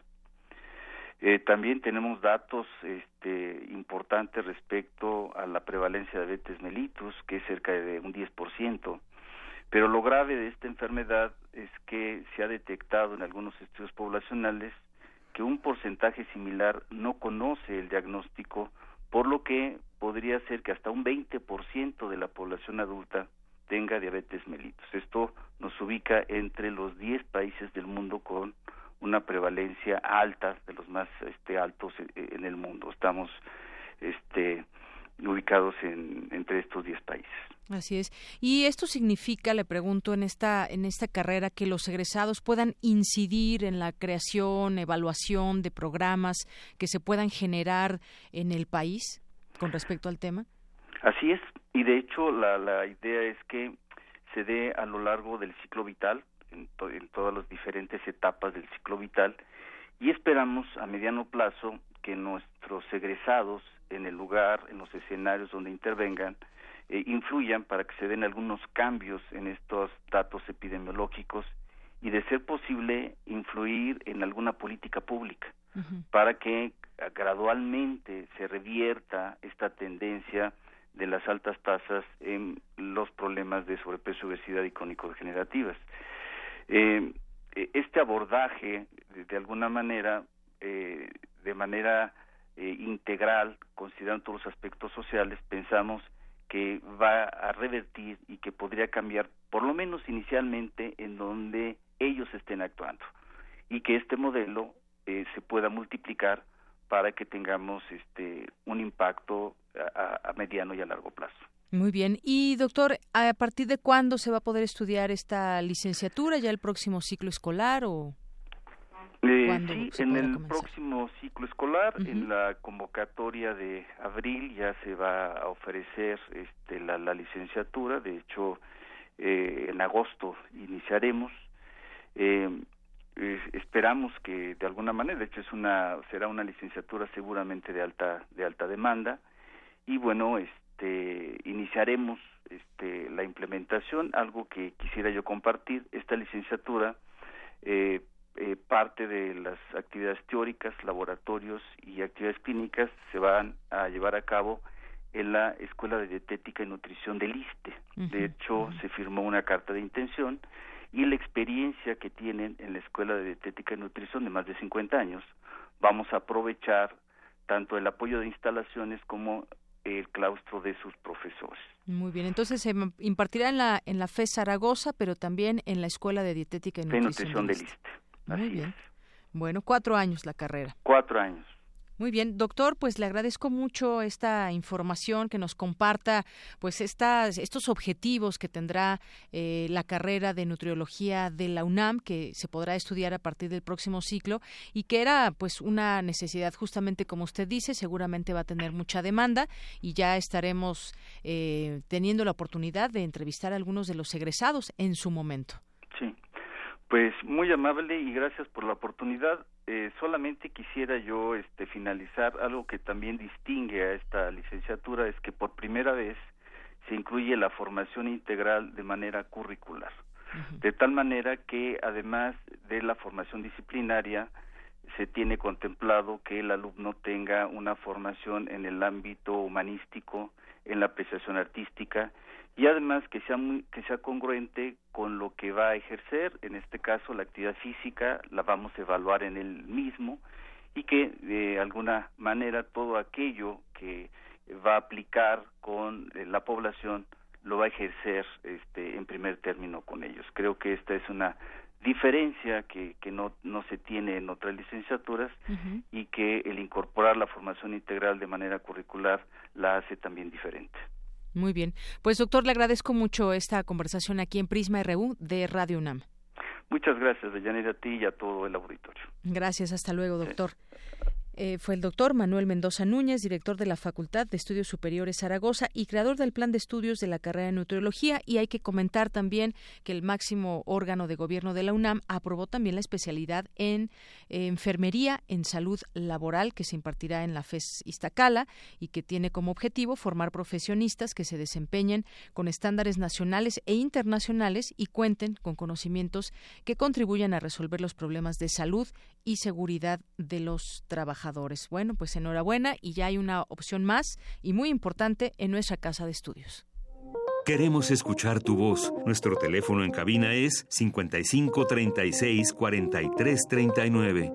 Eh, también tenemos datos este, importantes respecto a la prevalencia de diabetes mellitus, que es cerca de un 10%. Pero lo grave de esta enfermedad es que se ha detectado en algunos estudios poblacionales que un porcentaje similar no conoce el diagnóstico, por lo que podría ser que hasta un 20% de la población adulta tenga diabetes mellitus. Esto nos ubica entre los 10 países del mundo con una prevalencia alta, de los más este, altos en, el mundo. Estamos este, ubicados en, entre estos 10 países. Así es. Y esto significa, le pregunto, en esta en esta carrera que los egresados puedan incidir en la creación, evaluación de programas que se puedan generar en el país con respecto al tema. Así es. Y de hecho la, la idea es que se dé a lo largo del ciclo vital, en, en todas las diferentes etapas del ciclo vital, y esperamos a mediano plazo que nuestros egresados en el lugar, en los escenarios donde intervengan, eh, influyan para que se den algunos cambios en estos datos epidemiológicos y de ser posible influir en alguna política pública para que gradualmente se revierta esta tendencia de las altas tasas en los problemas de sobrepeso, obesidad y crónico-degenerativas. Eh, este abordaje, de, alguna manera, eh, de manera eh, integral, considerando todos los aspectos sociales, pensamos que va a revertir y que podría cambiar, por lo menos inicialmente, en donde ellos estén actuando y que este modelo eh, se pueda multiplicar para que tengamos este un impacto a, mediano y a largo plazo. Muy bien. Y doctor, ¿a partir de cuándo se va a poder estudiar esta licenciatura? ¿Ya el próximo ciclo escolar o...? Eh, sí, en el próximo ciclo escolar, en la convocatoria de abril ya se va a ofrecer este, la, licenciatura. De hecho, eh, en agosto iniciaremos. Eh, esperamos que de alguna manera, de hecho es una será una licenciatura seguramente de alta de alta demanda y bueno, este iniciaremos este la implementación, algo que quisiera yo compartir. Esta licenciatura eh, eh, parte de las actividades teóricas, laboratorios y actividades clínicas se van a llevar a cabo en la Escuela de Dietética y Nutrición del ISTE. De hecho, se firmó una carta de intención y la experiencia que tienen en la Escuela de Dietética y Nutrición de más de 50 años, vamos a aprovechar tanto el apoyo de instalaciones como el claustro de sus profesores. Muy bien, entonces se impartirá en la en la FE Zaragoza, pero también en la Escuela de Dietética y Nutrición, del ISTE. Muy bien. Bueno, cuatro años la carrera. Cuatro años. Muy bien, doctor, pues le agradezco mucho esta información que nos comparta, pues estas, estos objetivos que tendrá eh, la carrera de nutriología de la UNAM, que se podrá estudiar a partir del próximo ciclo y que era pues una necesidad justamente como usted dice, seguramente va a tener mucha demanda y ya estaremos eh, teniendo la oportunidad de entrevistar a algunos de los egresados en su momento. Sí. Pues muy amable y gracias por la oportunidad. Eh, solamente quisiera yo este, finalizar algo que también distingue a esta licenciatura es que por primera vez se incluye la formación integral de manera curricular, de tal manera que además de la formación disciplinaria se tiene contemplado que el alumno tenga una formación en el ámbito humanístico, en la apreciación artística y además que sea muy, que sea congruente con lo que va a ejercer. En este caso la actividad física la vamos a evaluar en el mismo y que de alguna manera todo aquello que va a aplicar con eh, la población lo va a ejercer este en primer término con ellos. Creo que esta es una diferencia que, que no, no se tiene en otras licenciaturas y que el incorporar la formación integral de manera curricular la hace también diferente. Muy bien. Pues doctor, le agradezco mucho esta conversación aquí en Prisma RU de Radio UNAM. Muchas gracias, Deyanira, a ti y a todo el auditorio. Gracias, hasta luego, doctor. Eh, fue el doctor Manuel Mendoza Núñez, director de la Facultad de Estudios Superiores Zaragoza y creador del plan de estudios de la carrera de nutriología. Y hay que comentar también que el máximo órgano de gobierno de la UNAM aprobó también la especialidad en eh, enfermería en salud laboral que se impartirá en la FES Iztacala y que tiene como objetivo formar profesionistas que se desempeñen con estándares nacionales e internacionales y cuenten con conocimientos que contribuyan a resolver los problemas de salud y seguridad de los trabajadores. Bueno, pues enhorabuena y ya hay una opción más y muy importante en nuestra casa de estudios. Queremos escuchar tu voz. Nuestro teléfono en cabina es 55 36 43 39.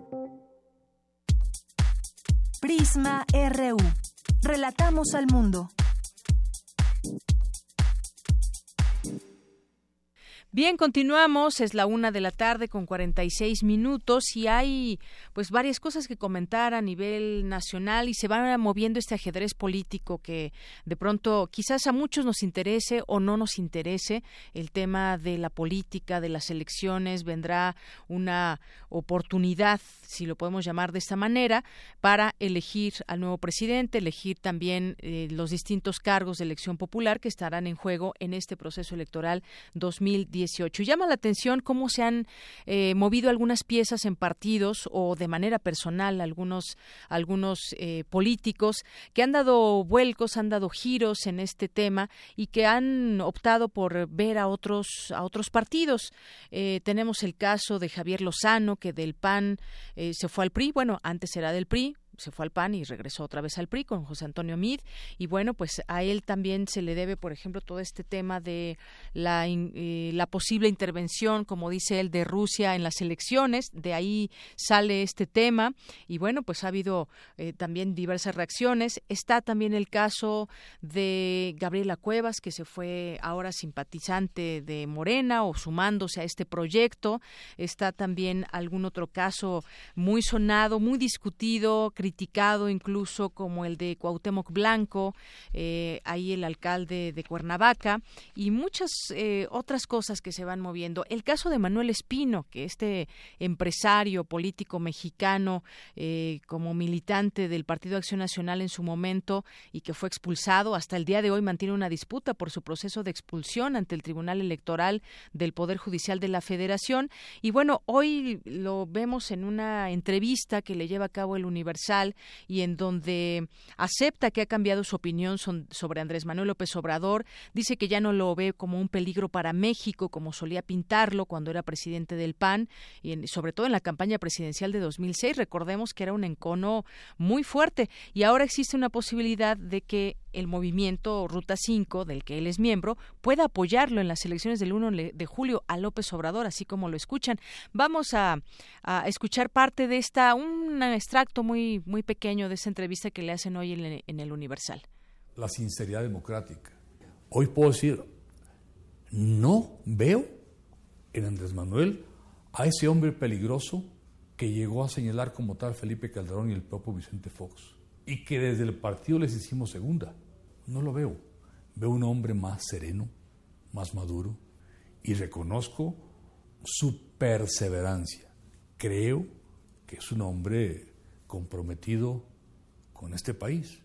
Prisma RU. Relatamos al mundo. Bien, continuamos. Es la una de la tarde con 46 minutos y hay pues varias cosas que comentar a nivel nacional y se va moviendo este ajedrez político que de pronto quizás a muchos nos interese o no nos interese el tema de la política, de las elecciones. Vendrá una oportunidad, si lo podemos llamar de esta manera, para elegir al nuevo presidente, elegir también eh, los distintos cargos de elección popular que estarán en juego en este proceso electoral 2019 Llama la atención cómo se han eh, movido algunas piezas en partidos o de manera personal algunos algunos eh, políticos que han dado vuelcos, han dado giros en este tema y que han optado por ver a otros a otros partidos. Eh, tenemos el caso de Javier Lozano que del PAN se fue al PRI, bueno antes era del PRI, se fue al PAN y regresó otra vez al PRI con José Antonio Mid. Y bueno, pues a él también se le debe, por ejemplo, todo este tema de la, eh, la posible intervención, como dice él, de Rusia en las elecciones. De ahí sale este tema. Y bueno, pues ha habido eh, también diversas reacciones. Está también el caso de Gabriela Cuevas, que se fue ahora simpatizante de Morena o sumándose a este proyecto. Está también algún otro caso muy sonado, muy discutido, incluso como el de Cuauhtémoc Blanco, eh, ahí el alcalde de Cuernavaca y muchas eh, otras cosas que se van moviendo. El caso de Manuel Espino, que este empresario político mexicano eh, como militante del Partido Acción Nacional en su momento y que fue expulsado, hasta el día de hoy mantiene una disputa por su proceso de expulsión ante el Tribunal Electoral del Poder Judicial de la Federación. Y bueno, hoy lo vemos en una entrevista que le lleva a cabo el Universal y en donde acepta que ha cambiado su opinión sobre Andrés Manuel López Obrador, dice que ya no lo ve como un peligro para México como solía pintarlo cuando era presidente del PAN y sobre todo en la campaña presidencial de 2006, recordemos que era un encono muy fuerte y ahora existe una posibilidad de que el movimiento Ruta 5, del que él es miembro, pueda apoyarlo en las elecciones del 1 de julio a López Obrador, así como lo escuchan. Vamos a, escuchar parte de esta, un extracto muy, muy pequeño de esa entrevista que le hacen hoy en, en el Universal. La sinceridad democrática. Hoy puedo decir, no veo en Andrés Manuel a ese hombre peligroso que llegó a señalar como tal Felipe Calderón y el propio Vicente Fox, y que desde el partido les hicimos segunda. No lo veo. Veo un hombre más sereno, más maduro, y reconozco su perseverancia. Creo que es un hombre comprometido con este país.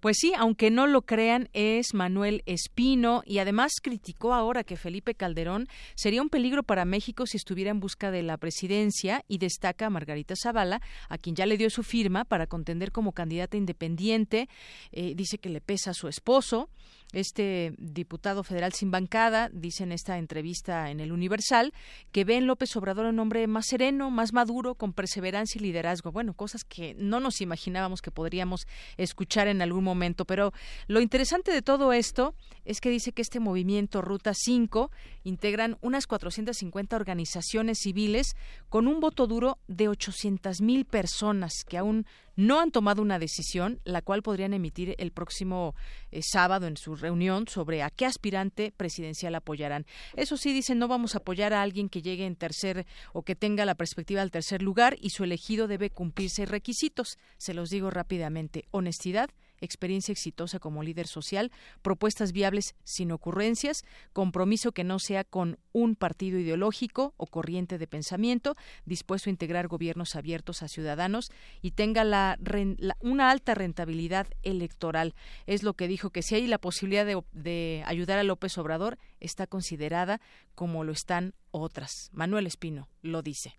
Pues sí, aunque no lo crean, es Manuel Espino y además criticó ahora que Felipe Calderón sería un peligro para México si estuviera en busca de la presidencia y destaca a Margarita Zavala, a quien ya le dio su firma para contender como candidata independiente. Eh, dice que le pesa a su esposo este diputado federal sin bancada, dice en esta entrevista en el Universal, que ve en López Obrador un hombre más sereno, más maduro, con perseverancia y liderazgo. Bueno, cosas que no nos imaginábamos que podríamos escuchar en algún momento. Pero lo interesante de todo esto es que dice que este movimiento Ruta 5 integran unas 450 organizaciones civiles con un voto duro de 800 mil personas que aún no han tomado una decisión, la cual podrían emitir el próximo eh, sábado en su reunión sobre a qué aspirante presidencial apoyarán. Eso sí, dicen, no vamos a apoyar a alguien que llegue en tercer o que tenga la perspectiva del tercer lugar y su elegido debe cumplirse requisitos. Se los digo rápidamente, honestidad, experiencia exitosa como líder social, propuestas viables sin ocurrencias, compromiso que no sea con un partido ideológico o corriente de pensamiento, dispuesto a integrar gobiernos abiertos a ciudadanos y tenga la, una alta rentabilidad electoral. Es lo que dijo que si hay la posibilidad de ayudar a López Obrador, está considerada como lo están otras. Manuel Espino lo dice.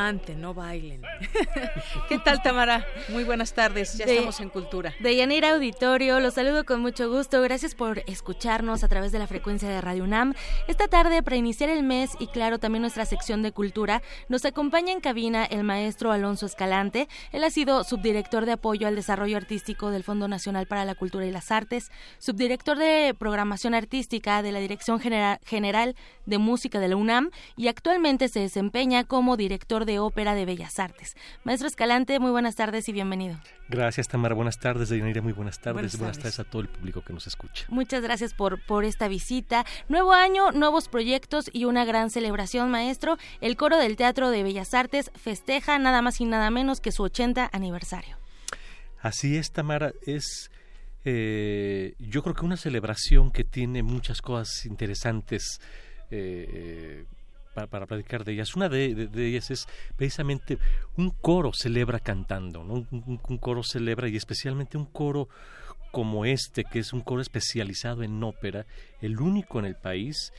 Canten, no bailen. (laughs) ¿Qué tal, Tamara? Muy buenas tardes, ya estamos en Cultura. De Yanira Auditorio, los saludo con mucho gusto. Gracias por escucharnos a través de la frecuencia de Radio UNAM. Esta tarde, para iniciar el mes y claro, también nuestra sección de Cultura, nos acompaña en cabina el maestro Alonso Escalante. Él ha sido subdirector de apoyo al desarrollo artístico del Fondo Nacional para la Cultura y las Artes, subdirector de programación artística de la Dirección General de Música de la UNAM y actualmente se desempeña como director de Ópera de Bellas Artes. Maestro Escalante, muy buenas tardes y bienvenido. Gracias, Tamara. Buenas tardes, Deyanira. Muy buenas tardes. buenas tardes. a todo el público que nos escucha. Muchas gracias por, por esta visita. Nuevo año, nuevos proyectos y una gran celebración, maestro. El Coro del Teatro de Bellas Artes festeja nada más y nada menos que su 80 aniversario. Así es, Tamara. Es. Eh, yo creo que una celebración que tiene muchas cosas interesantes eh, para, platicar de ellas. Una de, ellas es precisamente un coro celebra cantando, un, coro celebra y especialmente un coro como este, que es un coro especializado en ópera, el único en el país,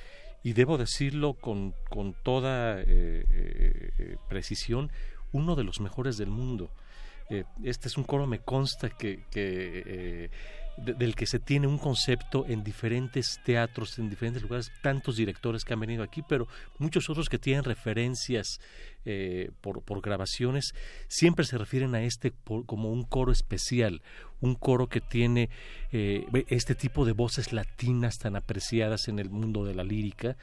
y debo decirlo con, con toda eh, eh, precisión, uno de los mejores del mundo. este es un coro, me consta que del que se tiene un concepto en diferentes teatros, en diferentes lugares, tantos directores que han venido aquí, pero muchos otros que tienen referencias eh, por, por, grabaciones, siempre se refieren a este como un coro especial, un coro que tiene eh, este tipo de voces latinas tan apreciadas en el mundo de la lírica,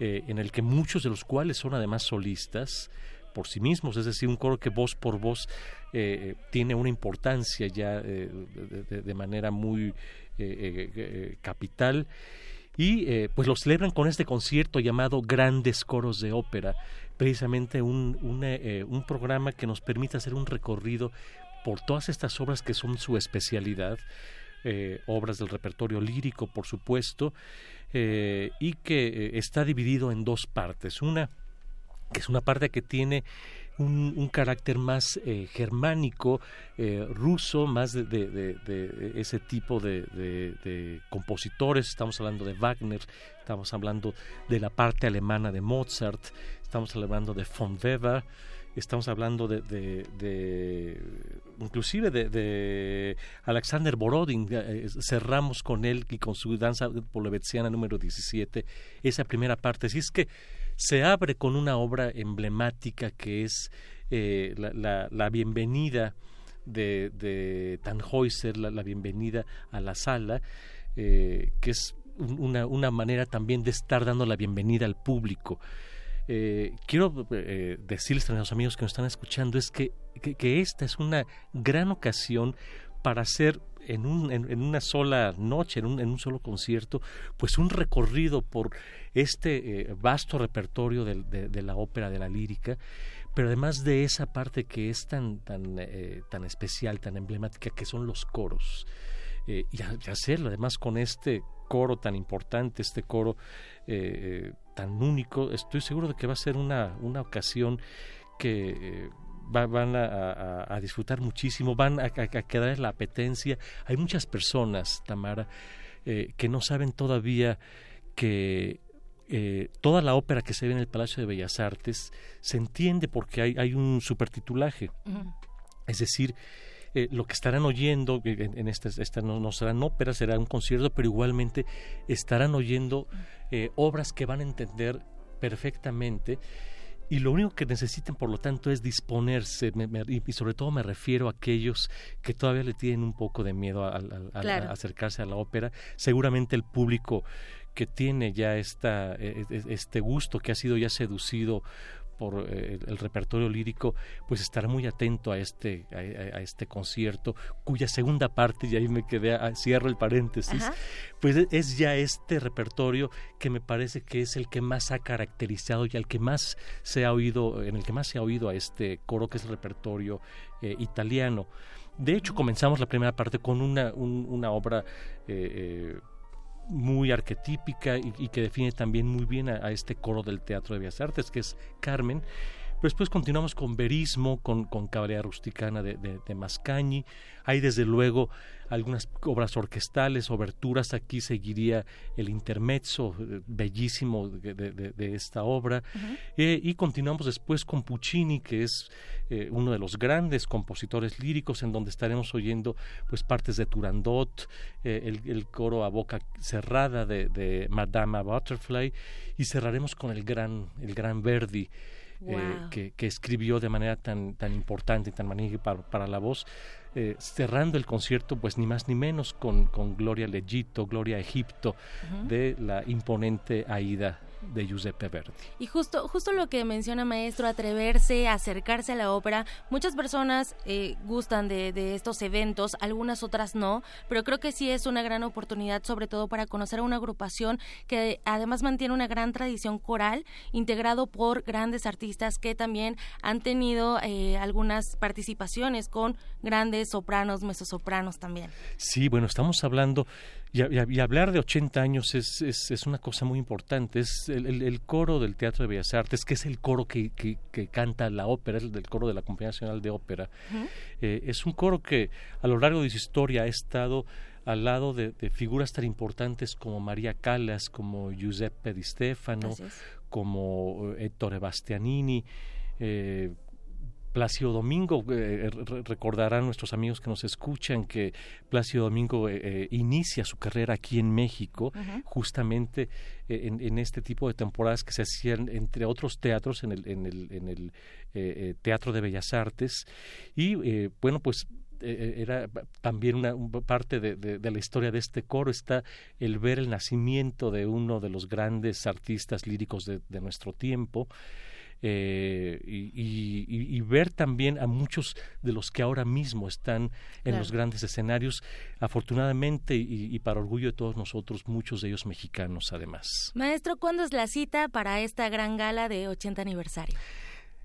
eh, en el que muchos de los cuales son además solistas, por sí mismos, es decir, un coro que voz por voz eh, tiene una importancia ya eh, de, manera muy eh, capital y pues lo celebran con este concierto llamado Grandes Coros de Ópera, precisamente un, un programa que nos permite hacer un recorrido por todas estas obras que son su especialidad, obras del repertorio lírico, por supuesto, y que está dividido en dos partes. Una que es una parte que tiene un, carácter más eh, germánico, eh, ruso, más de, ese tipo de, compositores. Estamos hablando de Wagner, estamos hablando de la parte alemana de Mozart, estamos hablando de von Weber, estamos hablando de, inclusive de, Alexander Borodin, eh, cerramos con él y con su danza polovetziana número 17, esa primera parte. Así es que se abre con una obra emblemática que es eh, la, la, bienvenida de, de Tannhäuser, la, bienvenida a la sala, eh, que es una, una, manera también de estar dando la bienvenida al público. Eh, quiero decirles a los amigos que nos están escuchando es que, que, esta es una gran ocasión para hacer en, un, en, una sola noche, en un, en un, solo concierto, pues un recorrido por este eh, vasto repertorio de, de, la ópera, de la lírica, pero además de esa parte que es tan, tan, eh, tan especial, tan emblemática, que son los coros. Eh, y, hacerlo además con este coro tan importante, este coro tan único, estoy seguro de que va a ser una, una ocasión que van a, disfrutar muchísimo, van a, quedar en la apetencia. Hay muchas personas, Tamara, eh, que no saben todavía que eh, toda la ópera que se ve en el Palacio de Bellas Artes se entiende porque hay, hay un supertitulaje. Es decir, eh, lo que estarán oyendo, en, esta, esta no, no, serán óperas, será un concierto, pero igualmente estarán oyendo obras que van a entender perfectamente y lo único que necesitan, por lo tanto, es disponerse, y sobre todo me refiero a aquellos que todavía le tienen un poco de miedo a, acercarse a la ópera. Seguramente el público que tiene ya esta, e, e, este gusto, que ha sido ya seducido por eh, el repertorio lírico, pues estará muy atento a este, a, este concierto, cuya segunda parte, y ahí me quedé, cierro el paréntesis, pues e, es ya este repertorio que me parece que es el que más ha caracterizado y al que más se ha oído, en el que más se ha oído a este coro, que es el repertorio eh, italiano. De hecho, comenzamos la primera parte con una, una obra eh, muy arquetípica y, que define también muy bien a, este coro del Teatro de Bellas Artes, que es Carmen. Pero después continuamos con Verismo, con, con Caballería Rusticana de, de, Mascañi. Hay desde luego algunas obras orquestales, oberturas. Aquí seguiría el intermezzo eh, bellísimo de, esta obra. Eh, y continuamos después con Puccini, que es eh, uno de los grandes compositores líricos, en donde estaremos oyendo pues partes de Turandot, el, el, coro a boca cerrada de, Madame Butterfly, y cerraremos con el gran, el gran Verdi. Eh, que, escribió de manera tan, tan importante y tan magnífica para, la voz, eh, cerrando el concierto, pues ni más ni menos con, con Gloria al Egipto, Gloria Egipto, de la imponente Aida de Giuseppe Verdi. Y justo, justo lo que menciona maestro, atreverse, acercarse a la ópera. Muchas personas eh, gustan de, de, estos eventos, algunas otras no, pero creo que sí es una gran oportunidad, sobre todo para conocer a una agrupación que además mantiene una gran tradición coral, integrado por grandes artistas que también han tenido eh, algunas participaciones con grandes sopranos, mezzosopranos también. Sí, bueno, estamos hablando y, hablar de 80 años es, es, es, una cosa muy importante. Es el, el, coro del Teatro de Bellas Artes, que es el coro que, que, canta la ópera, es el del coro de la Compañía Nacional de Ópera. Eh, es un coro que a lo largo de su historia ha estado al lado de, figuras tan importantes como María Callas, como Giuseppe Di Stefano, como eh, Ettore Bastianini. Eh, Plácido Domingo, eh, recordarán nuestros amigos que nos escuchan que Plácido Domingo eh, eh, inicia su carrera aquí en México, justamente en, este tipo de temporadas que se hacían entre otros teatros en el, en el, en el Teatro de Bellas Artes. Y bueno, pues era también una, parte de, la historia de este coro. Está el ver el nacimiento de uno de los grandes artistas líricos de, de nuestro tiempo eh, y, ver también a muchos de los que ahora mismo están en los grandes escenarios, afortunadamente y, para orgullo de todos nosotros, muchos de ellos mexicanos además. Maestro, ¿cuándo es la cita para esta gran gala de 80 aniversario?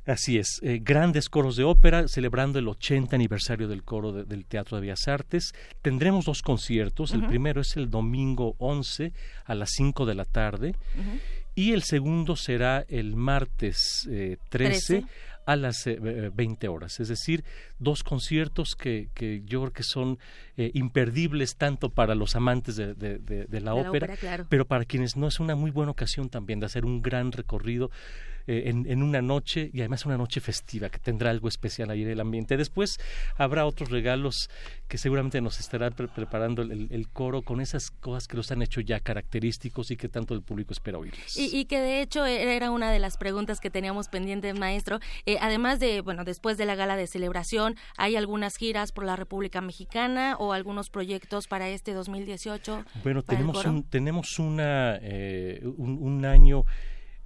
Así es, eh, grandes coros de ópera celebrando el 80 aniversario del coro del Teatro de Bellas Artes. Tendremos dos conciertos. El primero es el domingo 11 a las 5 de la tarde y el segundo será el martes 13, eh, a las 20 eh, horas. Es decir, dos conciertos que, que yo creo que son eh, imperdibles tanto para los amantes de, de, la, ópera, pero para quienes no es una muy buena ocasión también de hacer un gran recorrido eh, en, una noche y además una noche festiva que tendrá algo especial ahí en el ambiente. Después habrá otros regalos que seguramente nos estará preparando el, coro con esas cosas que los han hecho ya característicos y que tanto el público espera oírles. Y, que de hecho e, era una de las preguntas que teníamos pendiente, maestro. Eh, además de, bueno, después de la gala de celebración, ¿hay algunas giras por la República Mexicana o algunos proyectos para este 2018? Bueno, tenemos un, tenemos una, eh, un año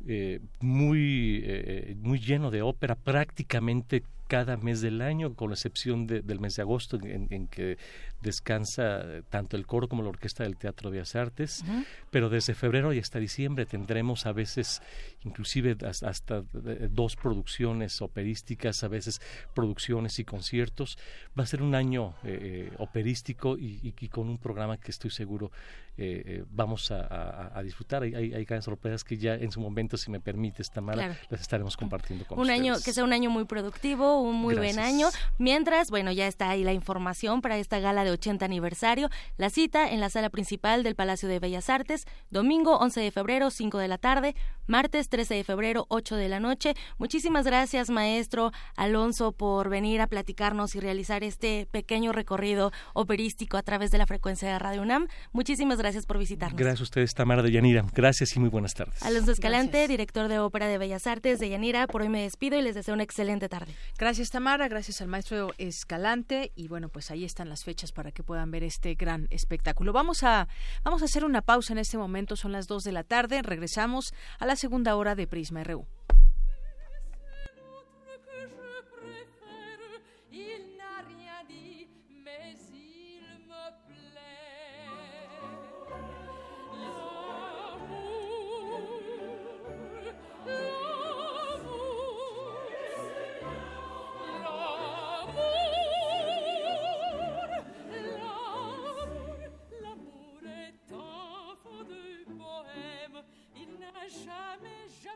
eh, muy, eh, muy lleno de ópera, prácticamente cada mes del año, con excepción del mes de agosto, en, que descansa tanto el coro como la orquesta del Teatro de las Artes, pero desde febrero y hasta diciembre tendremos a veces inclusive hasta dos producciones operísticas, a veces producciones y conciertos. Va a ser un año eh, eh, operístico y, con un programa que estoy seguro eh, vamos a, disfrutar. Hay, hay, grandes sorpresas que ya en su momento, si me permite, Tamara, las estaremos compartiendo con un ustedes. año Que sea un año muy productivo, un muy buen año. Mientras, bueno, ya está ahí la información para esta gala de 80 aniversario. La cita en la sala principal del Palacio de Bellas Artes, domingo 11 de febrero, 5 de la tarde, martes 13 de febrero, 8 de la noche. Muchísimas gracias, maestro Alonso, por venir a platicarnos y realizar este pequeño recorrido operístico a través de la frecuencia de Radio UNAM. Muchísimas gracias por visitarnos. Gracias a ustedes, Tamara de Yanira. Gracias y muy buenas tardes. Alonso Escalante, director de Ópera de Bellas Artes de Yanira. Por hoy me despido y les deseo una excelente tarde. Gracias, Tamara. Gracias al maestro Escalante. Y bueno, pues ahí están las fechas para que puedan ver este gran espectáculo. Vamos a, vamos a hacer una pausa en este momento. Son las 2 de la tarde. Regresamos a la segunda hora de Prisma RU.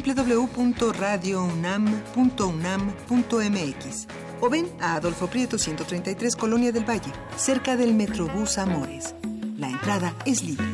www.radiounam.unam.mx o ven a Adolfo Prieto 133 Colonia del Valle, cerca del Metrobús Amores. La entrada es libre.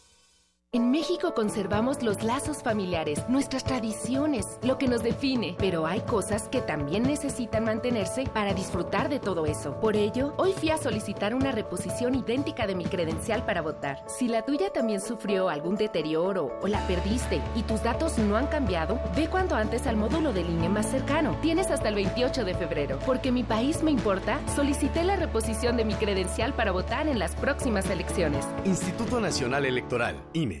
En México conservamos los lazos familiares, nuestras tradiciones, lo que nos define, pero hay cosas que también necesitan mantenerse para disfrutar de todo eso. Por ello, hoy fui a solicitar una reposición idéntica de mi credencial para votar. Si la tuya también sufrió algún deterioro o la perdiste y tus datos no han cambiado, ve cuanto antes al módulo de línea más cercano. Tienes hasta el 28 de febrero. Porque mi país me importa, solicité la reposición de mi credencial para votar en las próximas elecciones. Instituto Nacional Electoral, INE.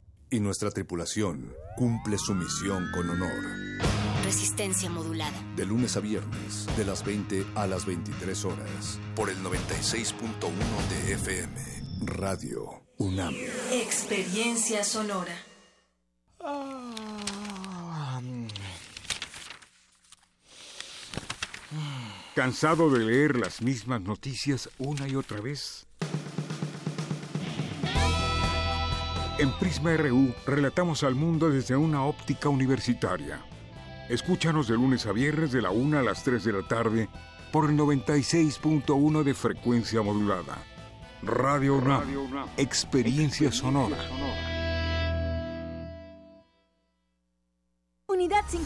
y nuestra tripulación cumple su misión con honor. Resistencia modulada. De lunes a viernes, de las 20 a las 23 horas, por el 96.1 de FM, Radio UNAM. Experiencia sonora. ¿Cansado de leer las mismas noticias una y otra vez? En Prisma RU relatamos al mundo desde una óptica universitaria. Escúchanos de lunes a viernes de la 1 a las 3 de la tarde por el 96.1 de frecuencia modulada. Radio UNAM, experiencia sonora.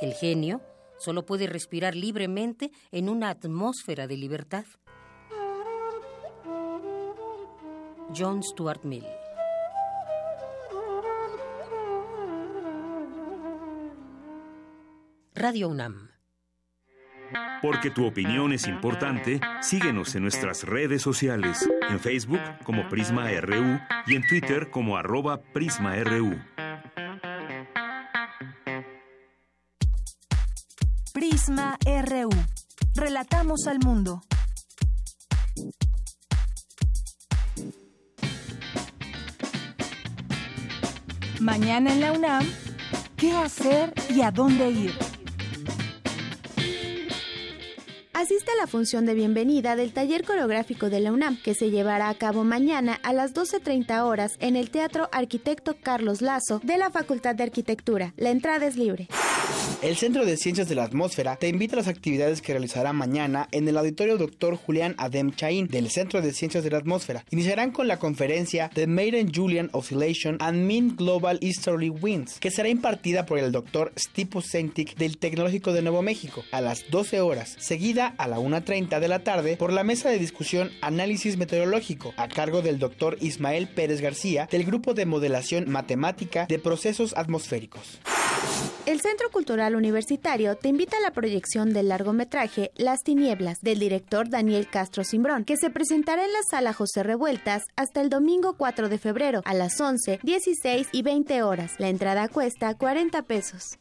El genio solo puede respirar libremente en una atmósfera de libertad. John Stuart Mill Radio UNAM Porque tu opinión es importante, síguenos en nuestras redes sociales, en Facebook como Prisma RU y en Twitter como arroba PrismaRU. Prisma RU. Relatamos al mundo. Mañana en la UNAM, ¿qué hacer y a dónde ir? Asiste a la función de bienvenida del taller coreográfico de la UNAM, que se llevará a cabo mañana a las 12.30 horas en el Teatro Arquitecto Carlos Lazo de la Facultad de Arquitectura. La entrada es libre. El Centro de Ciencias de la Atmósfera te invita a las actividades que realizará mañana en el auditorio Dr. Julián Adem Chaín del Centro de Ciencias de la Atmósfera. Iniciarán con la conferencia The Maiden Julian Oscillation and Mean Global History Winds, que será impartida por el Dr. Stipus Sentic del Tecnológico de Nuevo México a las 12 horas, seguida a la 1.30 de la tarde por la mesa de discusión Análisis Meteorológico, a cargo del Dr. Ismael Pérez García del Grupo de Modelación Matemática de Procesos Atmosféricos. El Centro Cultural Universitario te invita a la proyección del largometraje Las Tinieblas del director Daniel Castro Simbrón, que se presentará en la sala José Revueltas hasta el domingo 4 de febrero a las 11, 16 y 20 horas. La entrada cuesta 40 pesos.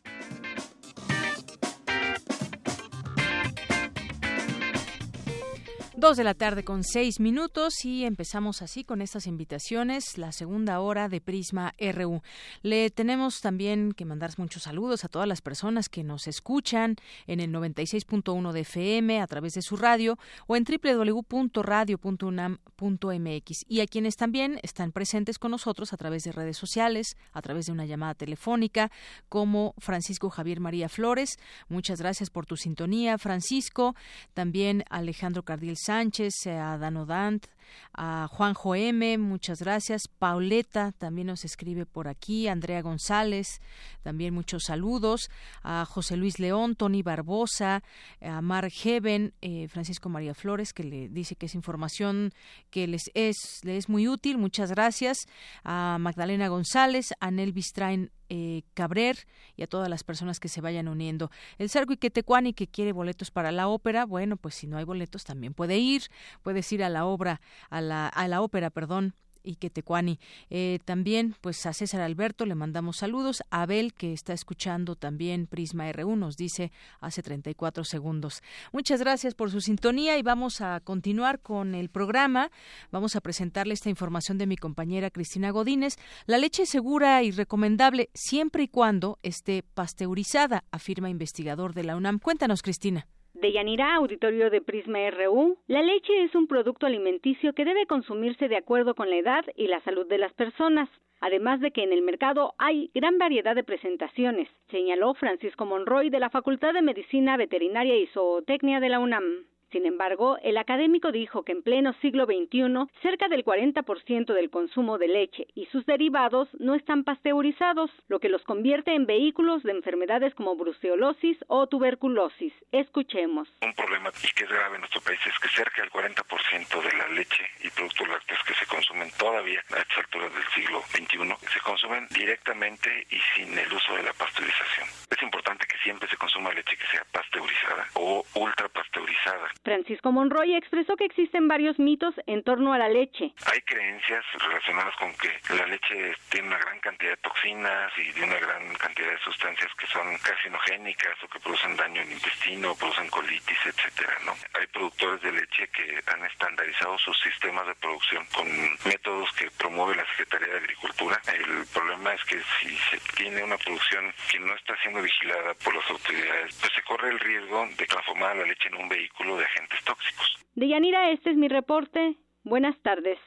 Dos de la tarde con seis minutos y empezamos así con estas invitaciones, la segunda hora de Prisma RU. Le tenemos también que mandar muchos saludos a todas las personas que nos escuchan en el 96.1 de FM a través de su radio o en www.radio.unam.mx y a quienes también están presentes con nosotros a través de redes sociales, a través de una llamada telefónica, como Francisco Javier María Flores. Muchas gracias por tu sintonía, Francisco. También Alejandro Cardil Sánchez, a Dano Dant, a Juanjo M, muchas gracias. Pauleta también nos escribe por aquí, Andrea González, también muchos saludos. A José Luis León, Tony Barbosa, a Mar Heaven, eh, Francisco María Flores, que le dice que es información que les es, les es muy útil, muchas gracias. A Magdalena González, a Nel Bistrain eh, Cabrer y a todas las personas que se vayan uniendo. El Sargo Iquetecuani que quiere boletos para la ópera, bueno, pues si no hay boletos también puede ir, puedes ir a la obra, a la, ópera, perdón, y Quetecuani. Eh, también, pues a César Alberto le mandamos saludos. A Abel, que está escuchando también Prisma R1, nos dice hace 34 segundos. Muchas gracias por su sintonía y vamos a continuar con el programa. Vamos a presentarle esta información de mi compañera Cristina Godínez. La leche es segura y recomendable siempre y cuando esté pasteurizada, afirma investigador de la UNAM. Cuéntanos, Cristina. De Yanira, auditorio de Prisma RU, la leche es un producto alimenticio que debe consumirse de acuerdo con la edad y la salud de las personas, además de que en el mercado hay gran variedad de presentaciones, señaló Francisco Monroy de la Facultad de Medicina Veterinaria y Zootecnia de la UNAM. Sin embargo, el académico dijo que en pleno siglo XXI, cerca del 40% del consumo de leche y sus derivados no están pasteurizados, lo que los convierte en vehículos de enfermedades como bruceolosis o tuberculosis. Escuchemos. Un problema y que es grave en nuestro país es que cerca del 40% de la leche y productos lácteos que se consumen todavía a estas alturas del siglo XXI se consumen directamente y sin el uso de la pasteurización. Es importante que siempre se consuma leche que sea pasteurizada o ultra pasteurizada Francisco Monroy expresó que existen varios mitos en torno a la leche. Hay creencias relacionadas con que la leche tiene una gran cantidad de toxinas y de una gran cantidad de sustancias que son carcinogénicas o que producen daño en el intestino, producen colitis, etcétera, ¿no? Hay productores de leche que han estandarizado sus sistemas de producción con métodos que promueve la Secretaría de Agricultura. El problema es que si se tiene una producción que no está siendo vigilada por las autoridades, pues se corre el riesgo de transformar la leche en un vehículo de agentes tóxicos. Deyanira, este es mi reporte. Buenas tardes.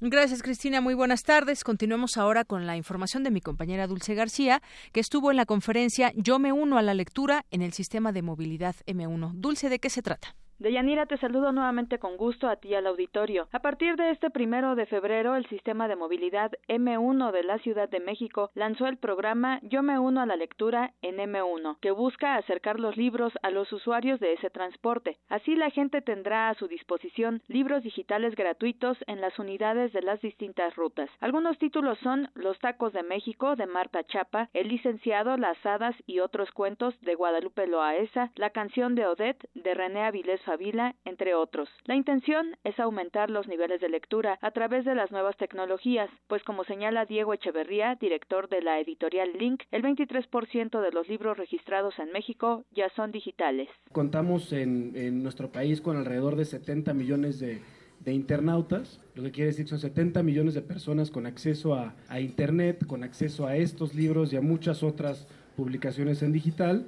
Gracias, Cristina. Muy buenas tardes. Continuemos ahora con la información de mi compañera Dulce García, que estuvo en la conferencia Yo me uno a la lectura en el sistema de movilidad M1. Dulce, ¿de qué se trata? Deyanira, te saludo nuevamente con gusto a ti al auditorio. A partir de este primero de febrero, el sistema de movilidad M1 de la Ciudad de México lanzó el programa Yo me uno a la lectura en M1, que busca acercar los libros a los usuarios de ese transporte. Así la gente tendrá a su disposición libros digitales gratuitos en las unidades de las distintas rutas. Algunos títulos son Los tacos de México de Marta Chapa, El licenciado, Las hadas y otros cuentos de Guadalupe Loaesa, La canción de Odette de René Avilés Favila, entre otros. La intención es aumentar los niveles de lectura a través de las nuevas tecnologías, pues como señala Diego Echeverría, director de la editorial Link, el 23% de los libros registrados en México ya son digitales. Contamos en, nuestro país con alrededor de 70 millones de, internautas, lo que quiere decir que son 70 millones de personas con acceso a, a Internet, con acceso a estos libros y a muchas otras publicaciones en digital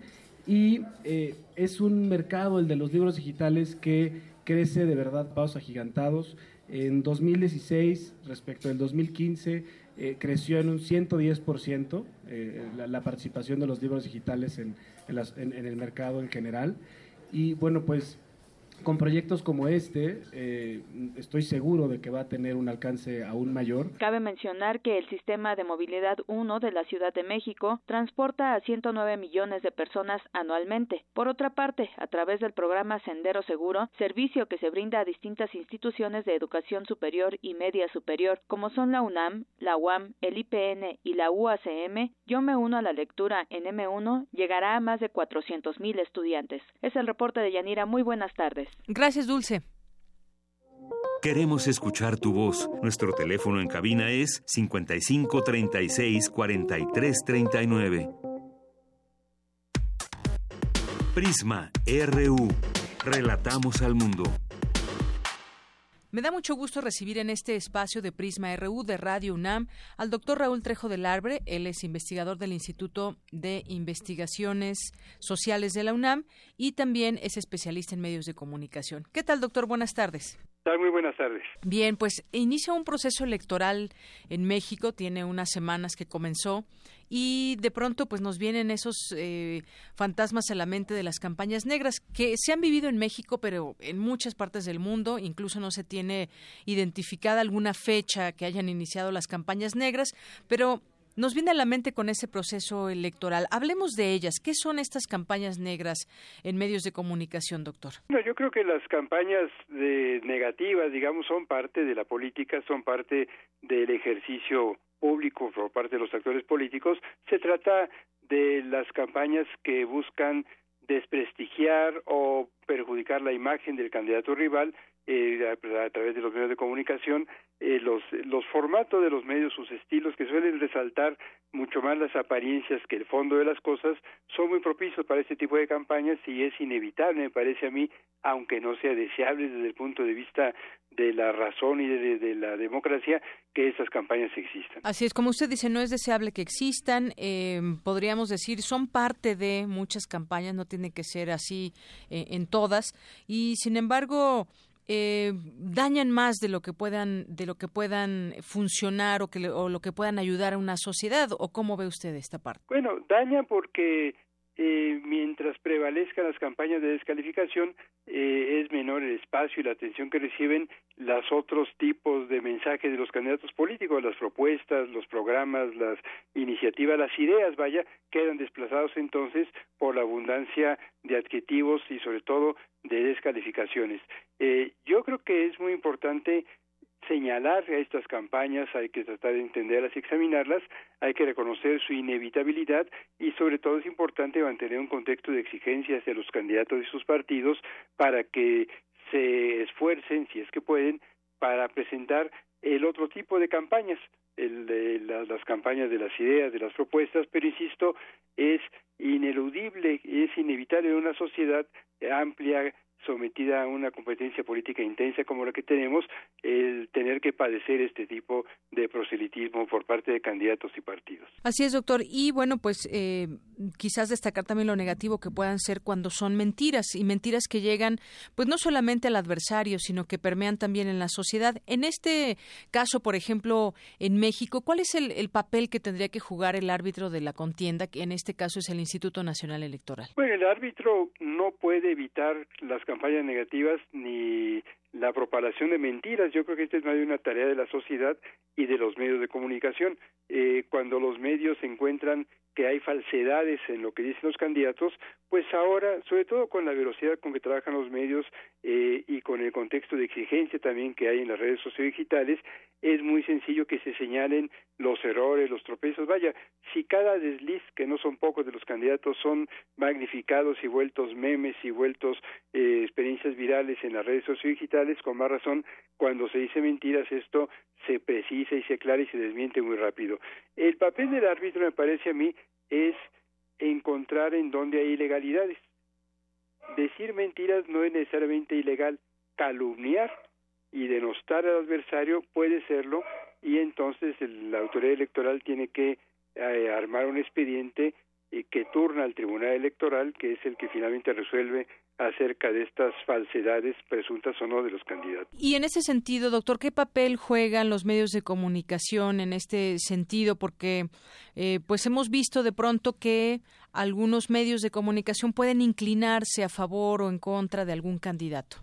y eh, es un mercado, el de los libros digitales, que crece de verdad pasos agigantados. En 2016, respecto del 2015, eh, creció en un 110% eh, la, la, participación de los libros digitales en, en, en el mercado en general. Y bueno, pues con proyectos como este, eh, estoy seguro de que va a tener un alcance aún mayor. Cabe mencionar que el sistema de movilidad 1 de la Ciudad de México transporta a 109 millones de personas anualmente. Por otra parte, a través del programa Sendero Seguro, servicio que se brinda a distintas instituciones de educación superior y media superior, como son la UNAM, la UAM, el IPN y la UACM, Yo me uno a la lectura en M1 llegará a más de 400 mil estudiantes. Es el reporte de Yanira. Muy buenas tardes. Gracias, Dulce. Queremos escuchar tu voz. Nuestro teléfono en cabina es 55 36 43 39. Prisma RU. Relatamos al mundo. Me da mucho gusto recibir en este espacio de Prisma RU de Radio UNAM al doctor Raúl Trejo del Arbre. Él es investigador del Instituto de Investigaciones Sociales de la UNAM y también es especialista en medios de comunicación. ¿Qué tal, doctor? Buenas tardes. Muy buenas tardes. Bien, pues inicia un proceso electoral en México, tiene unas semanas que comenzó y de pronto pues nos vienen esos eh, fantasmas a la mente de las campañas negras que se han vivido en México, pero en muchas partes del mundo, incluso no se tiene identificada alguna fecha que hayan iniciado las campañas negras, pero nos viene a la mente con ese proceso electoral. Hablemos de ellas. ¿Qué son estas campañas negras en medios de comunicación, doctor? yo creo que las campañas de negativas, digamos, son parte de la política, son parte del ejercicio público por parte de los actores políticos. Se trata de las campañas que buscan desprestigiar o perjudicar la imagen del candidato rival eh, a, través de los medios de comunicación, eh, los, los formatos de los medios, sus estilos, que suelen resaltar mucho más las apariencias que el fondo de las cosas, son muy propicios para este tipo de campañas y es inevitable, me parece a mí, aunque no sea deseable desde el punto de vista de la razón y de, la democracia que esas campañas existan. Así es, como usted dice, no es deseable que existan, eh, podríamos decir, son parte de muchas campañas, no tiene que ser así en todas, y sin embargo, eh, dañan más de lo que puedan de lo que puedan funcionar o que o lo que puedan ayudar a una sociedad o cómo ve usted esta parte bueno dañan porque eh, mientras prevalezcan las campañas de descalificación, eh, es menor el espacio y la atención que reciben los otros tipos de mensajes de los candidatos políticos, las propuestas, los programas, las iniciativas, las ideas, vaya, quedan desplazados entonces por la abundancia de adjetivos y sobre todo de descalificaciones. Eh, yo creo que es muy importante señalar a estas campañas, hay que tratar de entenderlas y examinarlas, hay que reconocer su inevitabilidad y sobre todo es importante mantener un contexto de exigencia hacia los candidatos y sus partidos para que se esfuercen, si es que pueden, para presentar el otro tipo de campañas, el de las campañas de las ideas, de las propuestas, pero insisto, es ineludible, es inevitable en una sociedad amplia sometida a una competencia política intensa como la que tenemos, el tener que padecer este tipo de proselitismo por parte de candidatos y partidos. Así es, doctor. Y bueno, pues eh, quizás destacar también lo negativo que puedan ser cuando son mentiras y mentiras que llegan, pues no solamente al adversario, sino que permean también en la sociedad. En este caso, por ejemplo, en México, ¿cuál es el, el papel que tendría que jugar el árbitro de la contienda, que en este caso es el Instituto Nacional Electoral? Bueno, el árbitro no puede evitar las campañas negativas ni la propagación de mentiras. Yo creo que esta es más de una tarea de la sociedad y de los medios de comunicación. Eh, cuando los medios encuentran que hay falsedades en lo que dicen los candidatos, pues ahora, sobre todo con la velocidad con que trabajan los medios eh, y con el contexto de exigencia también que hay en las redes sociodigitales, es muy sencillo que se señalen los errores, los tropezos. Vaya, si cada desliz, que no son pocos de los candidatos, son magnificados y vueltos memes y vueltos eh, experiencias virales en las redes sociodigitales, con más razón, cuando se dice mentiras, esto se precisa y se aclara y se desmiente muy rápido. El papel del árbitro, me parece a mí, es encontrar en dónde hay ilegalidades. Decir mentiras no es necesariamente ilegal. Calumniar y denostar al adversario puede serlo y entonces la autoridad electoral tiene que eh, armar un expediente y que turna al Tribunal Electoral, que es el que finalmente resuelve acerca de estas falsedades presuntas o no de los candidatos. Y en ese sentido, doctor, ¿qué papel juegan los medios de comunicación en este sentido? Porque eh, pues hemos visto de pronto que algunos medios de comunicación pueden inclinarse a favor o en contra de algún candidato.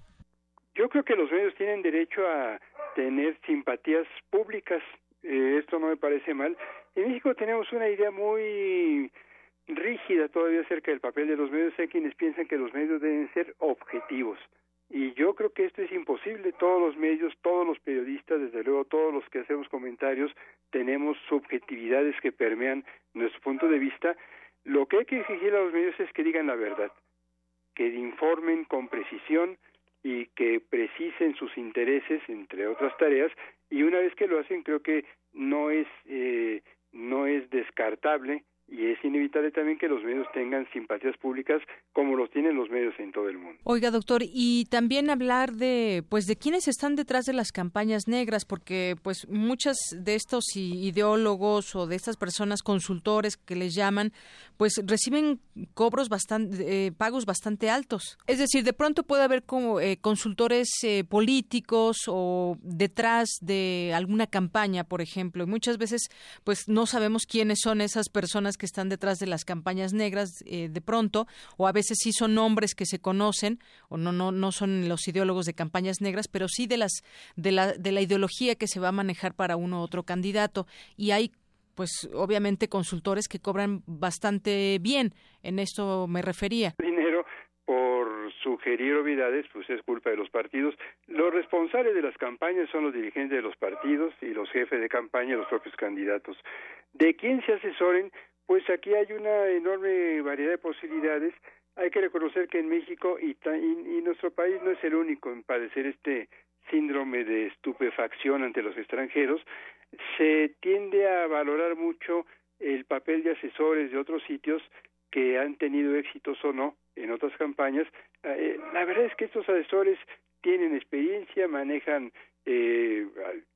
Yo creo que los medios tienen derecho a tener simpatías públicas. Eh, esto no me parece mal. En México tenemos una idea muy rígida todavía acerca del papel de los medios. Hay quienes piensan que los medios deben ser objetivos. Y yo creo que esto es imposible. Todos los medios, todos los periodistas, desde luego todos los que hacemos comentarios, tenemos subjetividades que permean nuestro punto de vista. Lo que hay que exigir a los medios es que digan la verdad, que informen con precisión y que precisen sus intereses, entre otras tareas. Y una vez que lo hacen, creo que no es eh, no es descartable y es inevitable también que los medios tengan simpatías públicas como los tienen los medios en todo el mundo. Oiga, doctor, y también hablar de pues de quiénes están detrás de las campañas negras porque pues muchas de estos ideólogos o de estas personas consultores que les llaman pues reciben cobros bastante eh, pagos bastante altos. Es decir, de pronto puede haber como eh, consultores eh, políticos o detrás de alguna campaña, por ejemplo, y muchas veces pues no sabemos quiénes son esas personas que están detrás de las campañas negras eh, de pronto, o a veces sí son nombres que se conocen, o no, no, no son los ideólogos de campañas negras, pero sí de las, de la, de la ideología que se va a manejar para uno u otro candidato. Y hay pues obviamente consultores que cobran bastante bien. En esto me refería. Dinero por sugerir obviedades, pues es culpa de los partidos. Los responsables de las campañas son los dirigentes de los partidos y los jefes de campaña, los propios candidatos. ¿De quién se asesoren? Pues aquí hay una enorme variedad de posibilidades. Hay que reconocer que en México y, y, nuestro país no es el único en padecer este síndrome de estupefacción ante los extranjeros. Se tiende a valorar mucho el papel de asesores de otros sitios que han tenido éxitos o no en otras campañas. Eh, la verdad es que estos asesores tienen experiencia, manejan eh,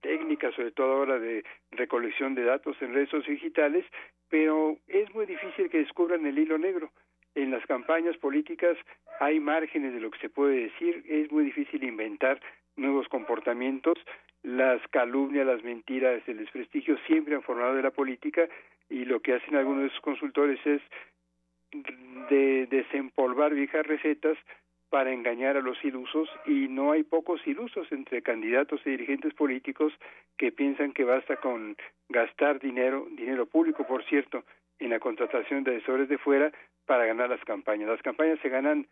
técnicas, sobre todo ahora de recolección de datos en redes digitales, pero es muy difícil que descubran el hilo negro. En las campañas políticas hay márgenes de lo que se puede decir, es muy difícil inventar nuevos comportamientos, las calumnias, las mentiras, el desprestigio siempre han formado de la política y lo que hacen algunos de esos consultores es de desempolvar viejas recetas para engañar a los ilusos y no hay pocos ilusos entre candidatos y dirigentes políticos que piensan que basta con gastar dinero, dinero público por cierto, en la contratación de asesores de fuera para ganar las campañas. Las campañas se ganan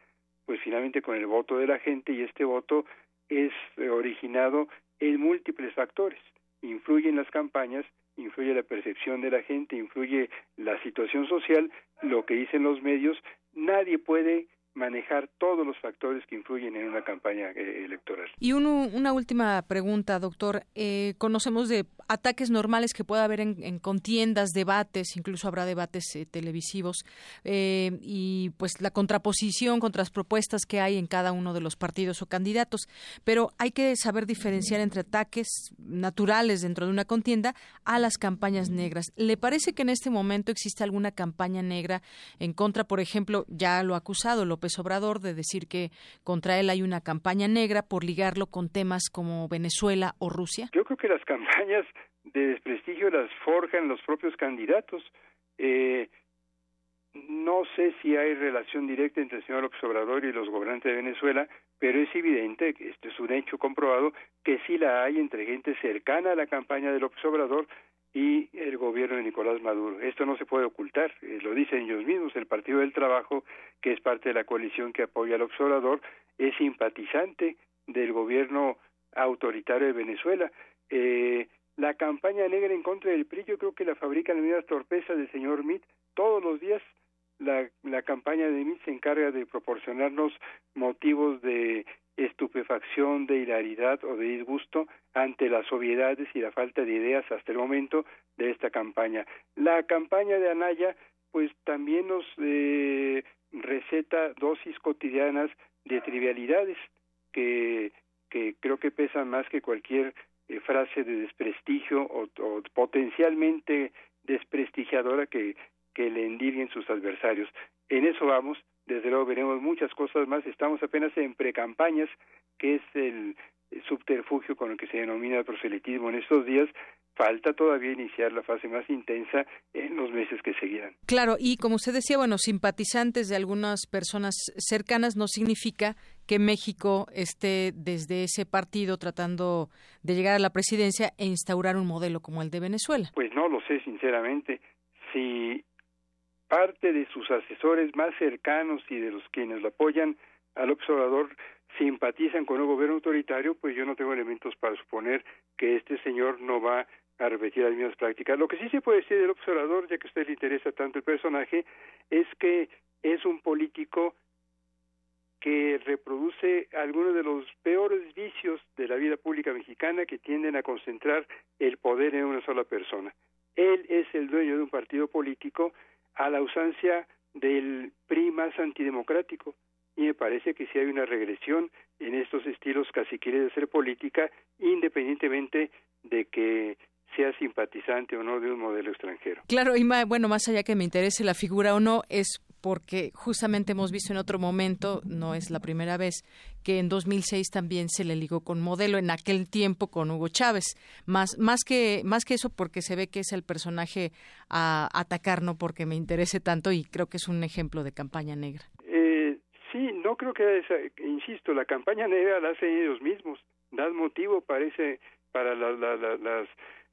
pues finalmente con el voto de la gente y este voto es originado en múltiples factores. Influyen las campañas, influye la percepción de la gente, influye la situación social, lo que dicen los medios, nadie puede manejar todos los factores que influyen en una campaña eh, electoral. Y una última pregunta, doctor. Eh, conocemos de ataques normales que puede haber en, contiendas, debates, incluso habrá debates eh, televisivos, y pues la contraposición contra las propuestas que hay en cada uno de los partidos o candidatos. Pero hay que saber diferenciar entre ataques naturales dentro de una contienda a las campañas negras. ¿Le parece que en este momento existe alguna campaña negra en contra, por ejemplo, ya lo ha acusado López Obrador de decir que contra él hay una campaña negra por ligarlo con temas como Venezuela o Rusia? Yo creo que las campañas de desprestigio las forjan los propios candidatos. Eh, no sé si hay relación directa entre el señor López Obrador y los gobernantes de Venezuela, pero es evidente, este es un hecho comprobado, que sí la hay entre gente cercana a la campaña de López Obrador y el gobierno de Nicolás Maduro. Esto no se puede ocultar, eh, lo dicen ellos mismos. El Partido del Trabajo, que es parte de la coalición que apoya al observador, es simpatizante del gobierno autoritario de Venezuela. Eh, la campaña negra en contra del PRI, yo creo que la fabrican las torpezas del señor Mitt. Todos los días la, la campaña de Mitt se encarga de proporcionarnos motivos de estupefacción, de hilaridad o de disgusto ante las obviedades y la falta de ideas hasta el momento de esta campaña. La campaña de Anaya pues también nos eh, receta dosis cotidianas de trivialidades que, creo que pesan más que cualquier eh, frase de desprestigio o, potencialmente desprestigiadora que, le endirguen sus adversarios. En eso vamos, desde luego veremos muchas cosas más. Estamos apenas en precampañas, que es el subterfugio con el que se denomina el proselitismo en estos días. Falta todavía iniciar la fase más intensa en los meses que seguirán. Claro, y como usted decía, bueno, simpatizantes de algunas personas cercanas no significa que México esté desde ese partido tratando de llegar a la presidencia e instaurar un modelo como el de Venezuela. Pues no lo sé, sinceramente. Si parte de sus asesores más cercanos y de los quienes lo apoyan al observador simpatizan con un gobierno autoritario, pues yo no tengo elementos para suponer que este señor no va a repetir las mismas prácticas. Lo que sí se puede decir del observador, ya que a usted le interesa tanto el personaje, es que es un político que reproduce algunos de los peores vicios de la vida pública mexicana que tienden a concentrar el poder en una sola persona. Él es el dueño de un partido político a la ausencia del PRI más antidemocrático. Y me parece que sí hay una regresión en estos estilos casi quiere de hacer política, independientemente de que sea simpatizante o no de un modelo extranjero. Claro, y bueno, más allá que me interese la figura o no, es porque justamente hemos visto en otro momento, no es la primera vez, que en 2006 también se le ligó con modelo en aquel tiempo con Hugo Chávez. Más, más, que, más que eso porque se ve que es el personaje a atacar, no porque me interese tanto y creo que es un ejemplo de campaña negra. Eh, sí, no creo que, insisto, la campaña negra la hacen ellos mismos. Da motivo, parece, para las,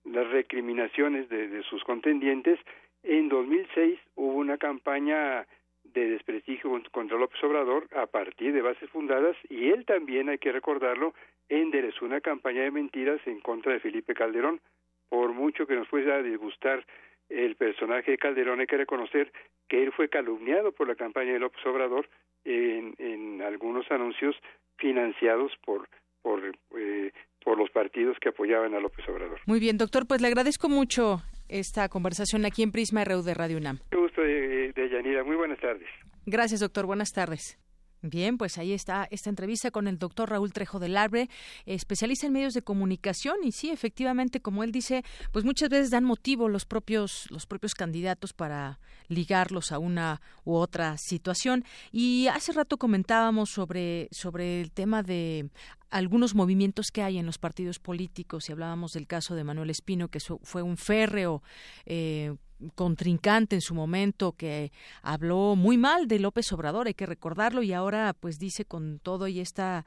las recriminaciones de, de sus contendientes en 2006 hubo una campaña de desprestigio contra López Obrador a partir de bases fundadas y él también, hay que recordarlo, enderezó una campaña de mentiras en contra de Felipe Calderón. Por mucho que nos pueda disgustar el personaje de Calderón, hay que reconocer que él fue calumniado por la campaña de López Obrador en, en algunos anuncios financiados por por eh, por los partidos que apoyaban a López Obrador. Muy bien, doctor, pues le agradezco mucho esta conversación aquí en Prisma RU de Radio UNAM. Qué gusto de, de Yanira. Muy buenas tardes. Gracias, doctor. Buenas tardes. Bien, pues ahí está esta entrevista con el doctor Raúl Trejo del Arbre, especialista en medios de comunicación y sí, efectivamente, como él dice, pues muchas veces dan motivo los propios los propios candidatos para ligarlos a una u otra situación y hace rato comentábamos sobre sobre el tema de algunos movimientos que hay en los partidos políticos y hablábamos del caso de Manuel Espino que fue un férreo eh, contrincante en su momento que habló muy mal de López Obrador, hay que recordarlo, y ahora pues dice con todo y este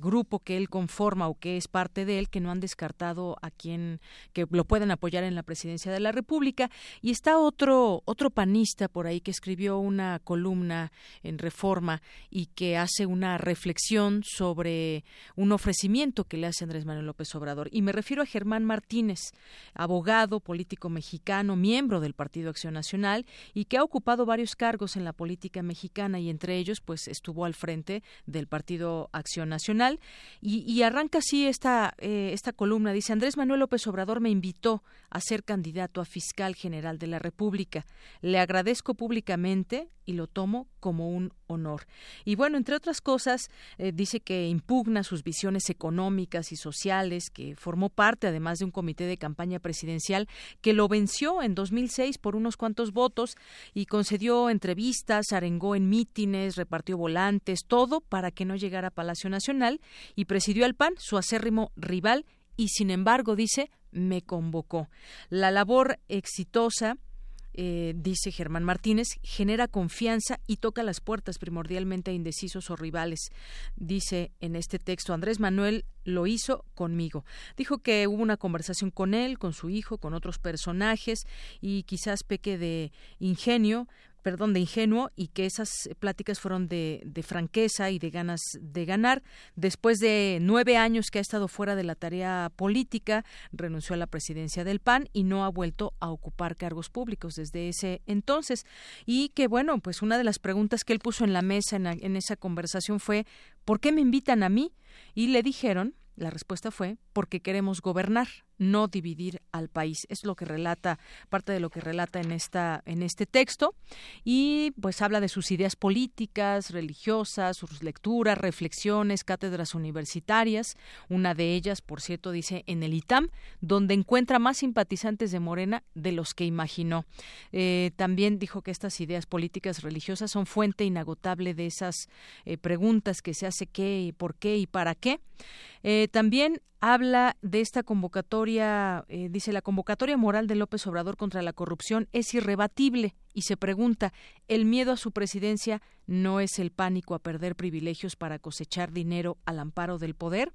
grupo que él conforma o que es parte de él que no han descartado a quien que lo pueden apoyar en la presidencia de la República. Y está otro, otro panista por ahí que escribió una columna en Reforma y que hace una reflexión sobre un ofrecimiento que le hace Andrés Manuel López Obrador. Y me refiero a Germán Martínez, abogado, político mexicano, miembro del Partido Acción Nacional y que ha ocupado varios cargos en la política mexicana y entre ellos pues estuvo al frente del Partido Acción Nacional y, arranca así esta, eh, esta columna. Dice Andrés Manuel López Obrador me invitó a ser candidato a fiscal general de la República. Le agradezco públicamente y lo tomo como un honor. Y bueno, entre otras cosas, eh, dice que impugna sus visiones económicas y sociales, que formó parte además de un comité de campaña presidencial que lo venció en 2006 por unos cuantos votos y concedió entrevistas, arengó en mítines, repartió volantes, todo para que no llegara a Palacio Nacional y presidió al PAN, su acérrimo rival, y sin embargo, dice, me convocó. La labor exitosa eh, dice Germán Martínez, genera confianza y toca las puertas primordialmente a indecisos o rivales. Dice en este texto, Andrés Manuel lo hizo conmigo. Dijo que hubo una conversación con él, con su hijo, con otros personajes y quizás peque de ingenio, perdón, de ingenuo y que esas pláticas fueron de, de, franqueza y de ganas de ganar. Después de nueve años que ha estado fuera de la tarea política, renunció a la presidencia del PAN y no ha vuelto a ocupar cargos públicos desde ese entonces. Y que, bueno, pues una de las preguntas que él puso en la mesa en, en esa conversación fue, ¿por qué me invitan a mí? Y le dijeron, la respuesta fue, porque queremos gobernar no dividir al país. Es lo que relata, parte de lo que relata en esta, en este texto, y pues habla de sus ideas políticas, religiosas, sus lecturas, reflexiones, cátedras universitarias. Una de ellas, por cierto, dice en el ITAM, donde encuentra más simpatizantes de Morena de los que imaginó. Eh, también dijo que estas ideas políticas religiosas son fuente inagotable de esas eh, preguntas que se hace qué, por qué y para qué. Eh, también habla de esta convocatoria, eh, dice la convocatoria moral de López Obrador contra la corrupción es irrebatible y se pregunta, ¿el miedo a su presidencia no es el pánico a perder privilegios para cosechar dinero al amparo del poder?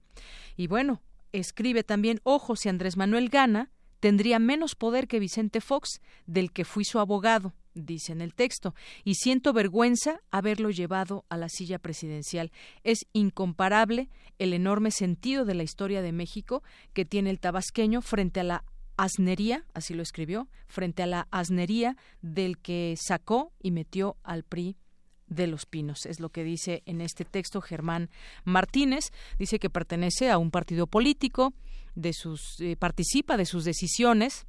Y bueno, escribe también, ojo, si Andrés Manuel gana, tendría menos poder que Vicente Fox, del que fui su abogado dice en el texto, y siento vergüenza haberlo llevado a la silla presidencial. Es incomparable el enorme sentido de la historia de México que tiene el tabasqueño frente a la asnería, así lo escribió, frente a la asnería del que sacó y metió al PRI de los Pinos. Es lo que dice en este texto Germán Martínez. Dice que pertenece a un partido político, de sus, eh, participa de sus decisiones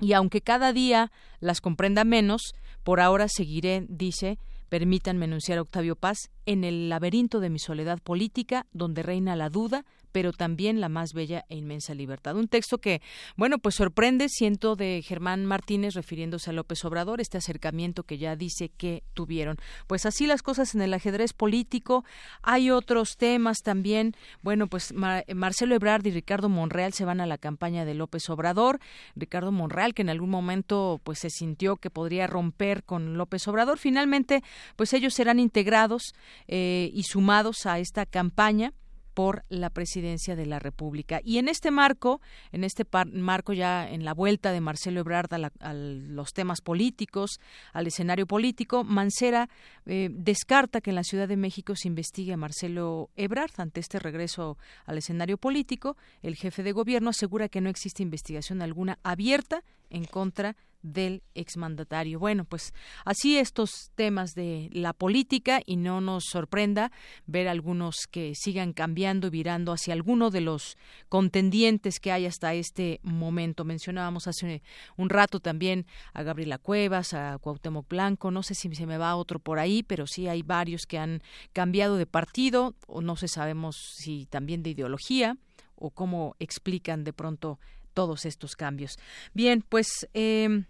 y aunque cada día las comprenda menos, por ahora seguiré, dice, permítanme enunciar a Octavio Paz, en el laberinto de mi soledad política, donde reina la duda, pero también la más bella e inmensa libertad. Un texto que, bueno, pues sorprende, siento, de Germán Martínez refiriéndose a López Obrador, este acercamiento que ya dice que tuvieron. Pues así las cosas en el ajedrez político. Hay otros temas también. Bueno, pues Marcelo Ebrard y Ricardo Monreal se van a la campaña de López Obrador. Ricardo Monreal, que en algún momento pues se sintió que podría romper con López Obrador, finalmente pues ellos serán integrados eh, y sumados a esta campaña por la presidencia de la República. Y en este marco, en este marco ya en la vuelta de Marcelo Ebrard a, los temas políticos, al escenario político, Mancera eh, descarta que en la Ciudad de México se investigue a Marcelo Ebrard ante este regreso al escenario político. El jefe de gobierno asegura que no existe investigación alguna abierta en contra del exmandatario. Bueno, pues así estos temas de la política y no nos sorprenda ver algunos que sigan cambiando y virando hacia alguno de los contendientes que hay hasta este momento. Mencionábamos hace un rato también a Gabriela Cuevas, a Cuauhtémoc Blanco, no sé si se me va otro por ahí, pero sí hay varios que han cambiado de partido o no sé sabemos si también de ideología o cómo explican de pronto todos estos cambios. Bien, pues eh,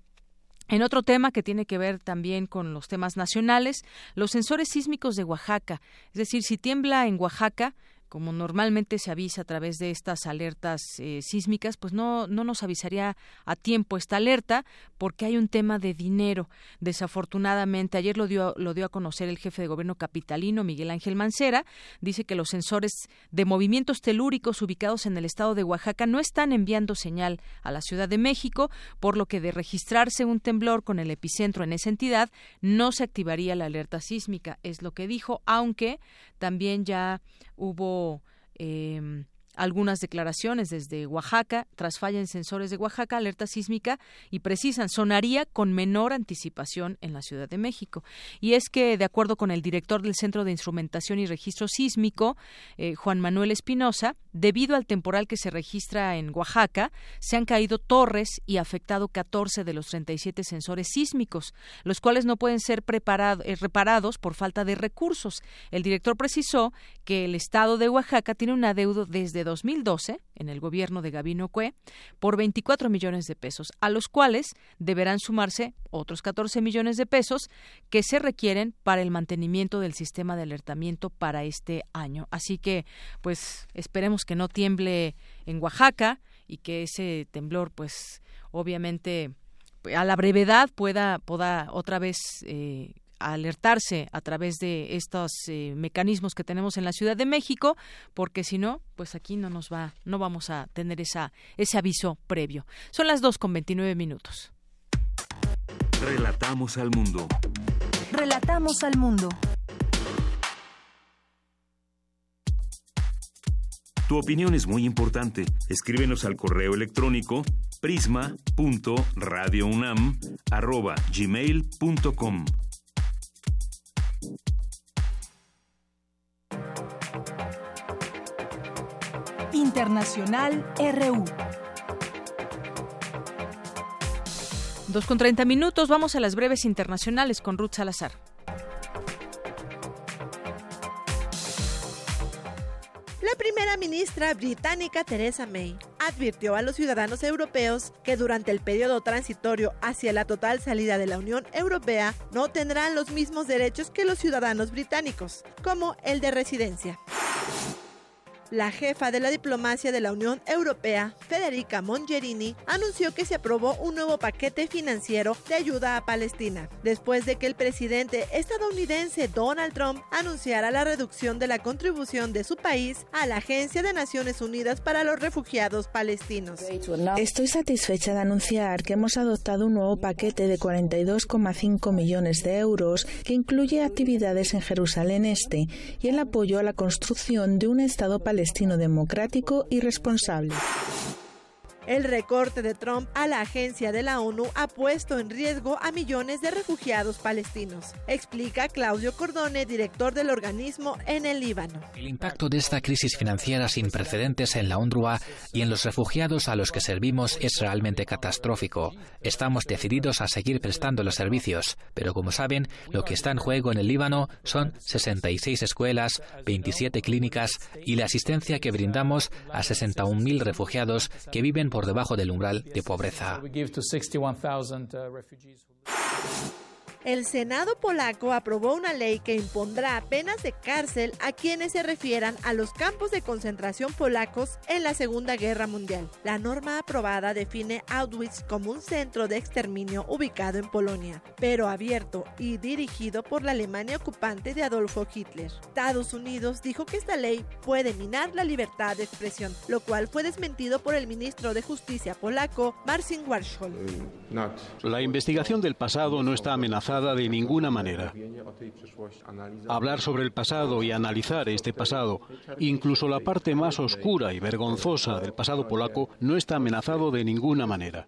en otro tema que tiene que ver también con los temas nacionales, los sensores sísmicos de Oaxaca. Es decir, si tiembla en Oaxaca, como normalmente se avisa a través de estas alertas eh, sísmicas, pues no, no nos avisaría a tiempo esta alerta porque hay un tema de dinero. Desafortunadamente, ayer lo dio, lo dio a conocer el jefe de gobierno capitalino, Miguel Ángel Mancera, dice que los sensores de movimientos telúricos ubicados en el estado de Oaxaca no están enviando señal a la Ciudad de México, por lo que de registrarse un temblor con el epicentro en esa entidad, no se activaría la alerta sísmica, es lo que dijo, aunque también ya hubo eh, algunas declaraciones desde Oaxaca, tras falla en sensores de Oaxaca, alerta sísmica y precisan, sonaría con menor anticipación en la Ciudad de México. Y es que, de acuerdo con el director del Centro de Instrumentación y Registro Sísmico, eh, Juan Manuel Espinosa, debido al temporal que se registra en Oaxaca, se han caído torres y afectado 14 de los 37 sensores sísmicos, los cuales no pueden ser eh, reparados por falta de recursos. El director precisó que el Estado de Oaxaca tiene un adeudo desde 2012 en el gobierno de Gabino Cue por 24 millones de pesos, a los cuales deberán sumarse otros 14 millones de pesos que se requieren para el mantenimiento del sistema de alertamiento para este año. Así que, pues, esperemos que no tiemble en Oaxaca y que ese temblor, pues, obviamente a la brevedad pueda, pueda otra vez eh, alertarse a través de estos eh, mecanismos que tenemos en la Ciudad de México, porque si no, pues aquí no nos va, no vamos a tener esa, ese aviso previo. Son las dos con 29 minutos. Relatamos al mundo. Relatamos al mundo. Tu opinión es muy importante. Escríbenos al correo electrónico prisma.radiounam@gmail.com. Internacional RU. Dos con treinta minutos, vamos a las breves internacionales con Ruth Salazar. La primera ministra británica Theresa May advirtió a los ciudadanos europeos que durante el periodo transitorio hacia la total salida de la Unión Europea no tendrán los mismos derechos que los ciudadanos británicos, como el de residencia. La jefa de la diplomacia de la Unión Europea, Federica Mongerini, anunció que se aprobó un nuevo paquete financiero de ayuda a Palestina, después de que el presidente estadounidense Donald Trump anunciara la reducción de la contribución de su país a la Agencia de Naciones Unidas para los Refugiados Palestinos. Estoy satisfecha de anunciar que hemos adoptado un nuevo paquete de 42,5 millones de euros que incluye actividades en Jerusalén Este y el apoyo a la construcción de un Estado palestino destino democrático y responsable. El recorte de Trump a la agencia de la ONU ha puesto en riesgo a millones de refugiados palestinos, explica Claudio Cordone, director del organismo en el Líbano. El impacto de esta crisis financiera sin precedentes en la UNRWA y en los refugiados a los que servimos es realmente catastrófico. Estamos decididos a seguir prestando los servicios, pero como saben, lo que está en juego en el Líbano son 66 escuelas, 27 clínicas y la asistencia que brindamos a 61.000 refugiados que viven por debajo del umbral de pobreza. El Senado polaco aprobó una ley que impondrá penas de cárcel a quienes se refieran a los campos de concentración polacos en la Segunda Guerra Mundial. La norma aprobada define Auschwitz como un centro de exterminio ubicado en Polonia, pero abierto y dirigido por la Alemania ocupante de Adolfo Hitler. Estados Unidos dijo que esta ley puede minar la libertad de expresión, lo cual fue desmentido por el ministro de Justicia polaco, Marcin Warschol. La investigación del pasado no está amenazada de ninguna manera. Hablar sobre el pasado y analizar este pasado, incluso la parte más oscura y vergonzosa del pasado polaco, no está amenazado de ninguna manera.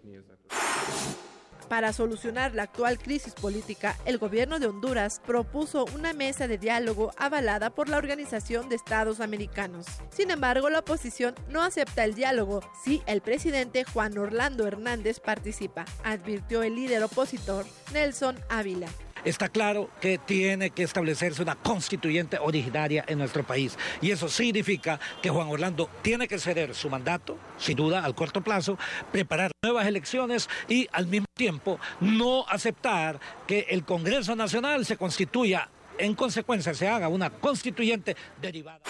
Para solucionar la actual crisis política, el gobierno de Honduras propuso una mesa de diálogo avalada por la Organización de Estados Americanos. Sin embargo, la oposición no acepta el diálogo si el presidente Juan Orlando Hernández participa, advirtió el líder opositor Nelson Ávila está claro que tiene que establecerse una constituyente originaria en nuestro país. Y eso significa que Juan Orlando tiene que ceder su mandato, sin duda, al corto plazo, preparar nuevas elecciones y al mismo tiempo no aceptar que el Congreso Nacional se constituya, en consecuencia se haga una constituyente derivada.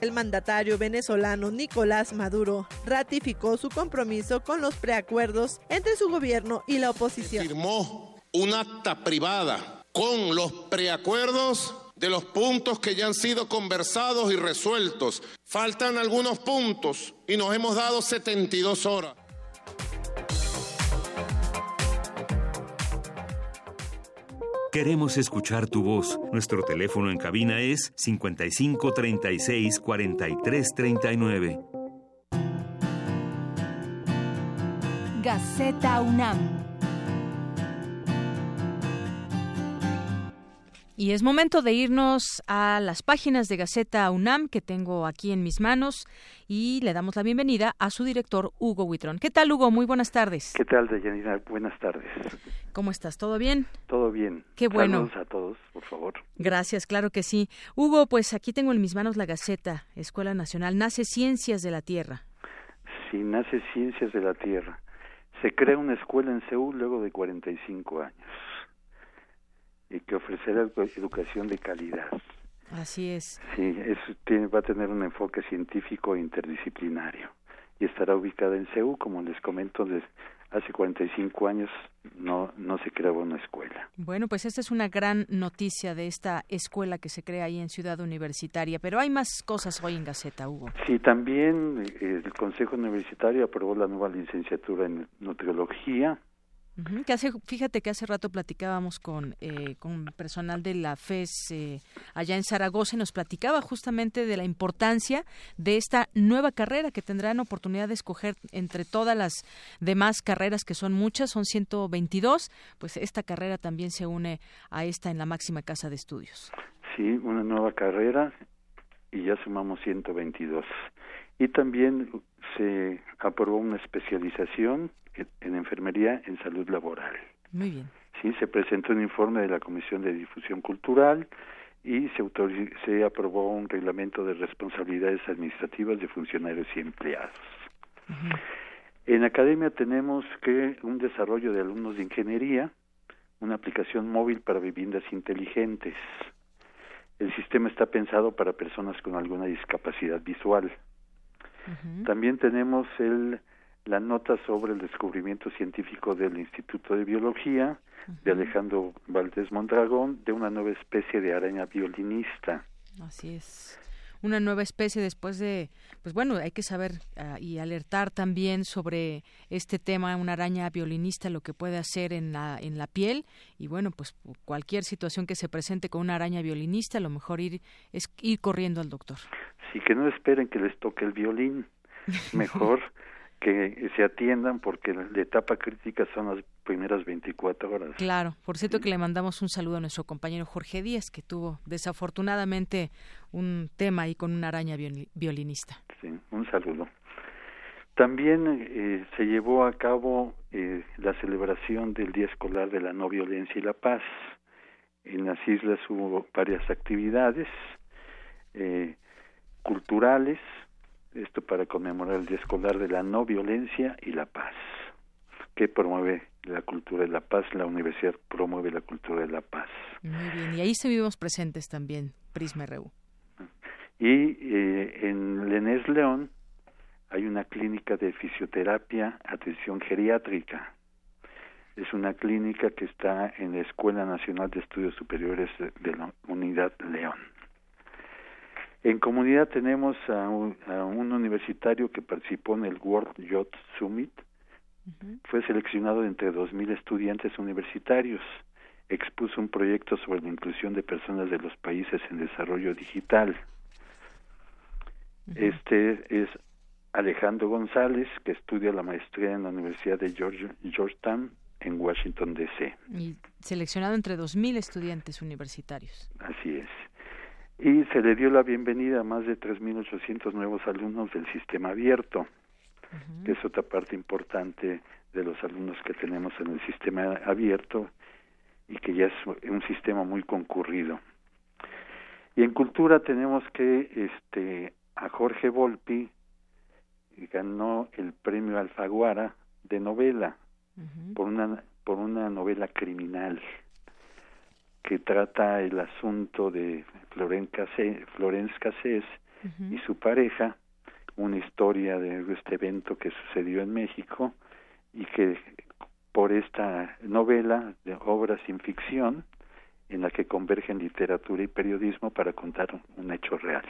El mandatario venezolano Nicolás Maduro ratificó su compromiso con los preacuerdos entre su gobierno y la oposición. Firmó un acta privada con los preacuerdos de los puntos que ya han sido conversados y resueltos. Faltan algunos puntos y nos hemos dado 72 horas. Queremos escuchar tu voz. Nuestro teléfono en cabina es 55 36 43 39. Gaceta UNAM. Y es momento de irnos a las páginas de Gaceta UNAM que tengo aquí en mis manos y le damos la bienvenida a su director Hugo Huitrón. ¿Qué tal Hugo? Muy buenas tardes. ¿Qué tal, Deyanira? Buenas tardes. ¿Cómo estás? ¿Todo bien? Todo bien. Qué bueno. Saludos a todos, por favor. Gracias, claro que sí. Hugo, pues aquí tengo en mis manos la Gaceta, Escuela Nacional, nace Ciencias de la Tierra. Sí, nace Ciencias de la Tierra. Se crea una escuela en Seúl luego de 45 años y que ofrecerá educación de calidad. Así es. Sí, es, tiene, va a tener un enfoque científico e interdisciplinario y estará ubicada en Seúl, como les comento, desde hace 45 años no, no se creaba una escuela. Bueno, pues esta es una gran noticia de esta escuela que se crea ahí en Ciudad Universitaria, pero hay más cosas hoy en Gaceta, Hugo. Sí, también eh, el Consejo Universitario aprobó la nueva licenciatura en nutriología, que hace, fíjate que hace rato platicábamos con, eh, con personal de la FES eh, allá en Zaragoza y nos platicaba justamente de la importancia de esta nueva carrera que tendrán oportunidad de escoger entre todas las demás carreras que son muchas, son 122, pues esta carrera también se une a esta en la máxima casa de estudios. Sí, una nueva carrera y ya sumamos 122. Y también se aprobó una especialización en enfermería en salud laboral. Muy bien. Sí, se presentó un informe de la Comisión de Difusión Cultural y se, se aprobó un reglamento de responsabilidades administrativas de funcionarios y empleados. En academia tenemos que un desarrollo de alumnos de ingeniería, una aplicación móvil para viviendas inteligentes. El sistema está pensado para personas con alguna discapacidad visual. También tenemos el la nota sobre el descubrimiento científico del Instituto de Biología de Alejandro Valdés Mondragón de una nueva especie de araña violinista. Así es. Una nueva especie después de, pues bueno, hay que saber ah, y alertar también sobre este tema, una araña violinista, lo que puede hacer en la, en la piel. Y bueno, pues cualquier situación que se presente con una araña violinista, lo mejor ir, es ir corriendo al doctor. Sí, que no esperen que les toque el violín. (laughs) Mejor que se atiendan porque la etapa crítica son las primeras 24 horas. Claro, por cierto que le mandamos un saludo a nuestro compañero Jorge Díaz, que tuvo desafortunadamente un tema ahí con una araña violinista. Sí, un saludo. También eh, se llevó a cabo eh, la celebración del Día Escolar de la No Violencia y la Paz. En las islas hubo varias actividades eh, culturales, esto para conmemorar el Día Escolar de la No Violencia y la Paz, que promueve la cultura de la paz, la universidad promueve la cultura de la paz. Muy bien, y ahí estuvimos presentes también, Prisma RU. Y eh, en Lenés León hay una clínica de fisioterapia, atención geriátrica. Es una clínica que está en la Escuela Nacional de Estudios Superiores de la Unidad León. En comunidad tenemos a un, universitario que participó en el World Youth Summit. Fue seleccionado entre 2.000 estudiantes universitarios. Expuso un proyecto sobre la inclusión de personas de los países en desarrollo digital. Este es Alejandro González, que estudia la maestría en la Universidad de Georgetown en Washington, D.C. Y seleccionado entre 2.000 estudiantes universitarios. Así es y se le dio la bienvenida a más de 3.800 nuevos alumnos del sistema abierto, que es otra parte importante de los alumnos que tenemos en el sistema abierto y que ya es un sistema muy concurrido. Y en cultura tenemos que este a Jorge Volpi ganó el premio Alfaguara de novela por una por una novela criminal que trata el asunto de Florence Cassés, y su pareja, una historia de este evento que sucedió en México y que por esta novela de obra sin ficción en la que convergen literatura y periodismo para contar un hecho real.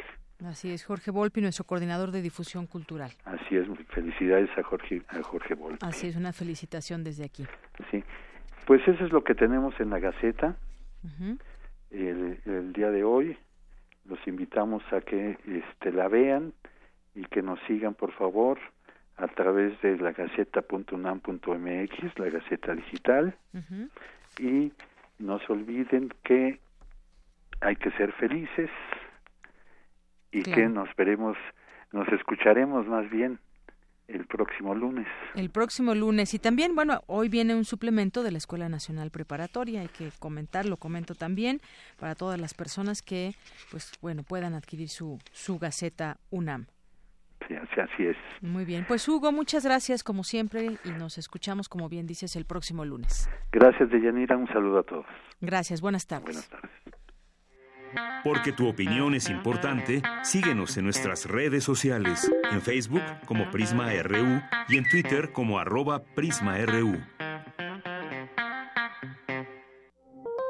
Así es, Jorge Volpi, nuestro coordinador de difusión cultural. Así es, felicidades a Jorge, a Jorge Volpi. Así es, una felicitación desde aquí. Sí, pues eso es lo que tenemos en la Gaceta el, el, día de hoy. Los invitamos a que este, la vean y que nos sigan, por favor, a través de la gaceta.unam.mx, la Gaceta Digital. Y no se olviden que hay que ser felices y que nos veremos, nos escucharemos más bien el próximo lunes. El próximo lunes. Y también, bueno, hoy viene un suplemento de la Escuela Nacional Preparatoria, hay que comentar, lo comento también, para todas las personas que, pues, bueno, puedan adquirir su, su Gaceta UNAM. Sí, así es. Muy bien. Pues Hugo, muchas gracias como siempre y nos escuchamos, como bien dices, el próximo lunes. Gracias, Deyanira. Un saludo a todos. Gracias. Buenas tardes. Buenas tardes. Porque tu opinión es importante, síguenos en nuestras redes sociales, en Facebook como Prisma RU y en Twitter como arroba PrismaRU.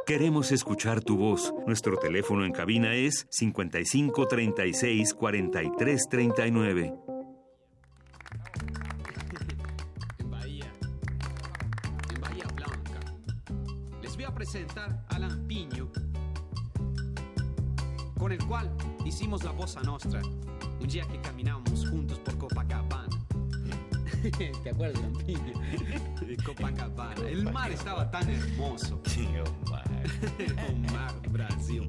Queremos escuchar tu voz. Nuestro teléfono en cabina es 55 36 43 39. En Bahía, en Bahía Blanca, les voy a presentar a Alan Piño con el cual hicimos la bossa nostra un día que caminamos juntos por Copacabana. (laughs) ¿Te acuerdas, Lampiño? (laughs) Copacabana. El mar estaba tan hermoso. Sí, oh mar. (laughs) oh mar, Brasil.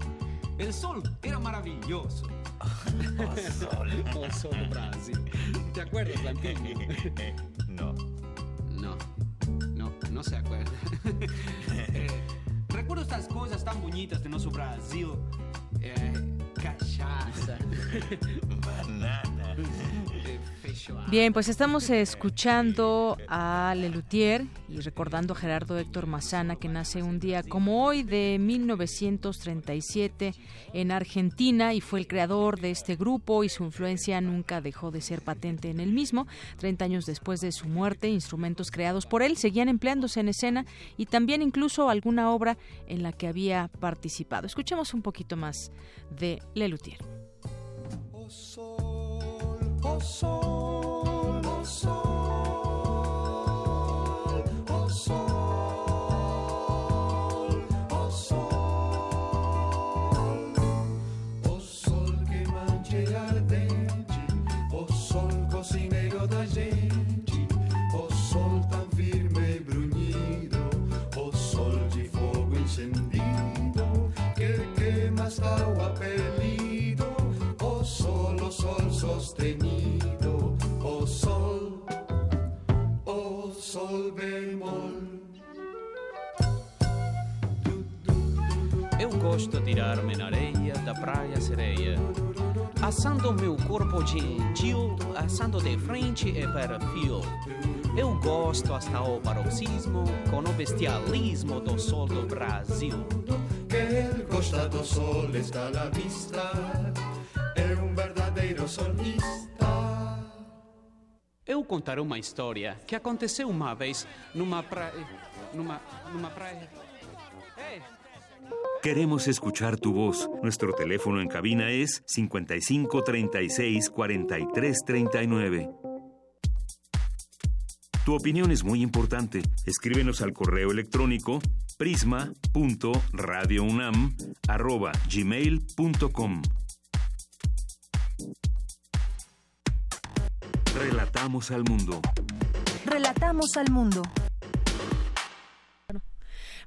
El sol era maravilloso. Oh sol. oh sol, Brasil. ¿Te acuerdas, Lampiño? no. No. No, no se acuerda. eh, recuerdo estas cosas tan bonitas de nuestro Brasil. É, cachaça. É. (laughs) Banana. Bien, pues estamos escuchando a Lelutier y recordando a Gerardo Héctor Mazana, que nace un día como hoy de 1937 en Argentina y fue el creador de este grupo y su influencia nunca dejó de ser patente en el mismo. Treinta años después de su muerte, instrumentos creados por él seguían empleándose en escena y también incluso alguna obra en la que había participado. Escuchemos un poquito más de Lelutier. Oh sostenido, sol bemol. Eu gosto de tirar-me na areia da praia sereia, assando meu corpo gentil, assando de frente e perfil. Eu gosto hasta o paroxismo com o bestialismo do sol do Brasil. que el costado sol está a la vista, é um verdadeiro solista. Eu contarei uma história que aconteceu uma vez numa praia. numa, numa praia. Queremos escuchar tu voz. Nuestro teléfono en cabina es 55 36 43 39. Tu opinión es muy importante. Escríbenos al correo electrónico prisma.radiounam@gmail.com. Relatamos al mundo. Relatamos al mundo.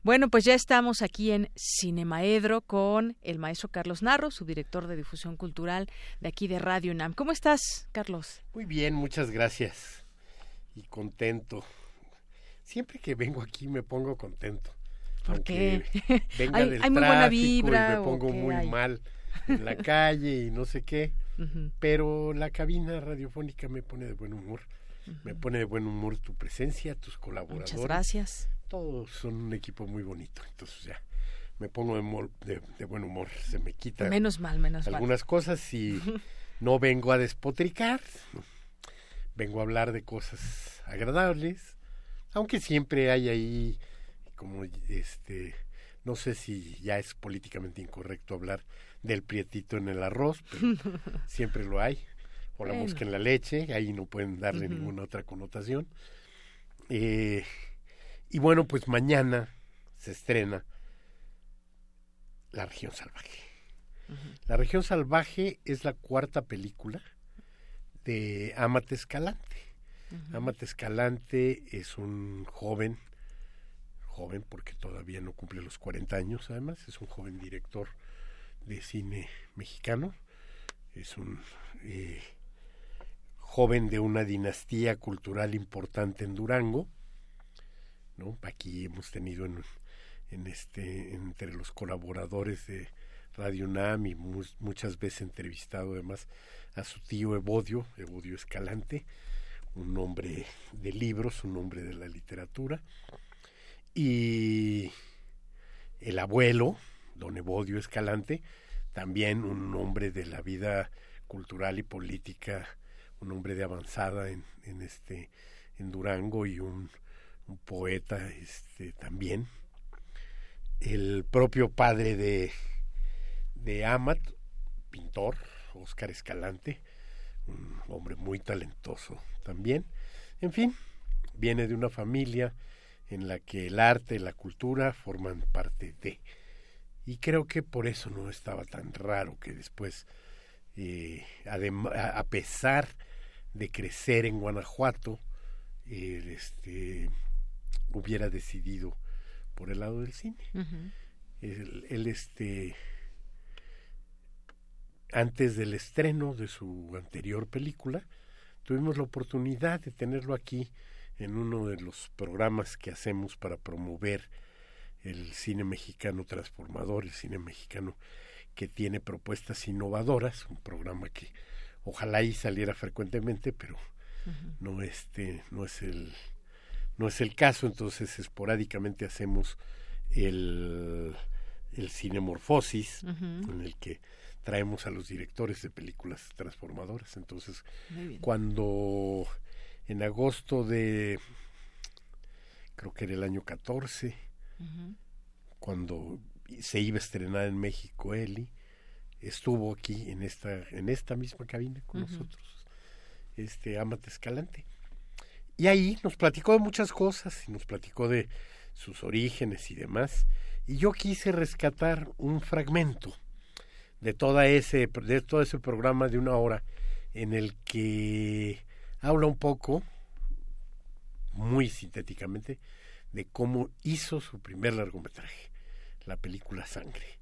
Bueno, pues ya estamos aquí en Cinemaedro con el maestro Carlos Narro, su director de difusión cultural de aquí de Radio UNAM. ¿Cómo estás, Carlos? Muy bien, muchas gracias. Y contento. Siempre que vengo aquí me pongo contento. ¿Por qué? Venga (laughs) Hay- del hay muy buena tráfico vibra, y me ¿o pongo muy hay? mal en la calle y no sé qué. Pero la cabina radiofónica me pone de buen humor. Me pone de buen humor tu presencia, tus colaboradores. Muchas gracias. Todos son un equipo muy bonito. Entonces ya me pongo de, mol- de- de buen humor. Se me quita Menos mal, menos mal. algunas cosas y, (laughs) no vengo a despotricar, vengo a hablar de cosas agradables, aunque siempre hay ahí como este no sé si ya es políticamente incorrecto hablar del prietito en el arroz, pero (laughs) siempre lo hay, o la Bueno. mosca en la leche, ahí no pueden darle ninguna otra connotación. Eh, y bueno, pues mañana se estrena La región salvaje. La región salvaje es la cuarta película de Amate Escalante. Amate Escalante es un joven, joven porque todavía no cumple los 40 años además, es un joven director de cine mexicano, es un eh, joven de una dinastía cultural importante en Durango, ¿no? Aquí hemos tenido en, en este entre los colaboradores de Radio UNAM y mu- muchas veces entrevistado además a su tío Evodio, Evodio Escalante, un hombre de libros, un hombre de la literatura, y el abuelo, don Evodio Escalante, también un hombre de la vida cultural y política, un hombre de avanzada en, en este en Durango y un, poeta este también. El propio padre de, de Amat, pintor, Óscar Escalante, un hombre muy talentoso también. En fin, viene de una familia en la que el arte y la cultura forman parte de. Y creo que por eso no estaba tan raro que después, eh, a pesar de crecer en Guanajuato, él, este, hubiera decidido por el lado del cine. Él, este, antes del estreno de su anterior película, tuvimos la oportunidad de tenerlo aquí en uno de los programas que hacemos para promover el cine mexicano transformador, el cine mexicano que tiene propuestas innovadoras, un programa que ojalá y saliera frecuentemente, pero no este no es el no es el caso, entonces esporádicamente hacemos el el cinemorfosis Ujú. en el que traemos a los directores de películas transformadoras. Entonces, cuando en agosto de creo que era el año 14, cuando se iba a estrenar en México Eli, estuvo aquí en esta en esta misma cabina con nosotros, este Amate Escalante. Y ahí nos platicó de muchas cosas, y nos platicó de sus orígenes y demás. Y yo quise rescatar un fragmento de toda ese de todo ese programa de una hora en el que habla un poco muy sintéticamente de cómo hizo su primer largometraje, la película Sangre.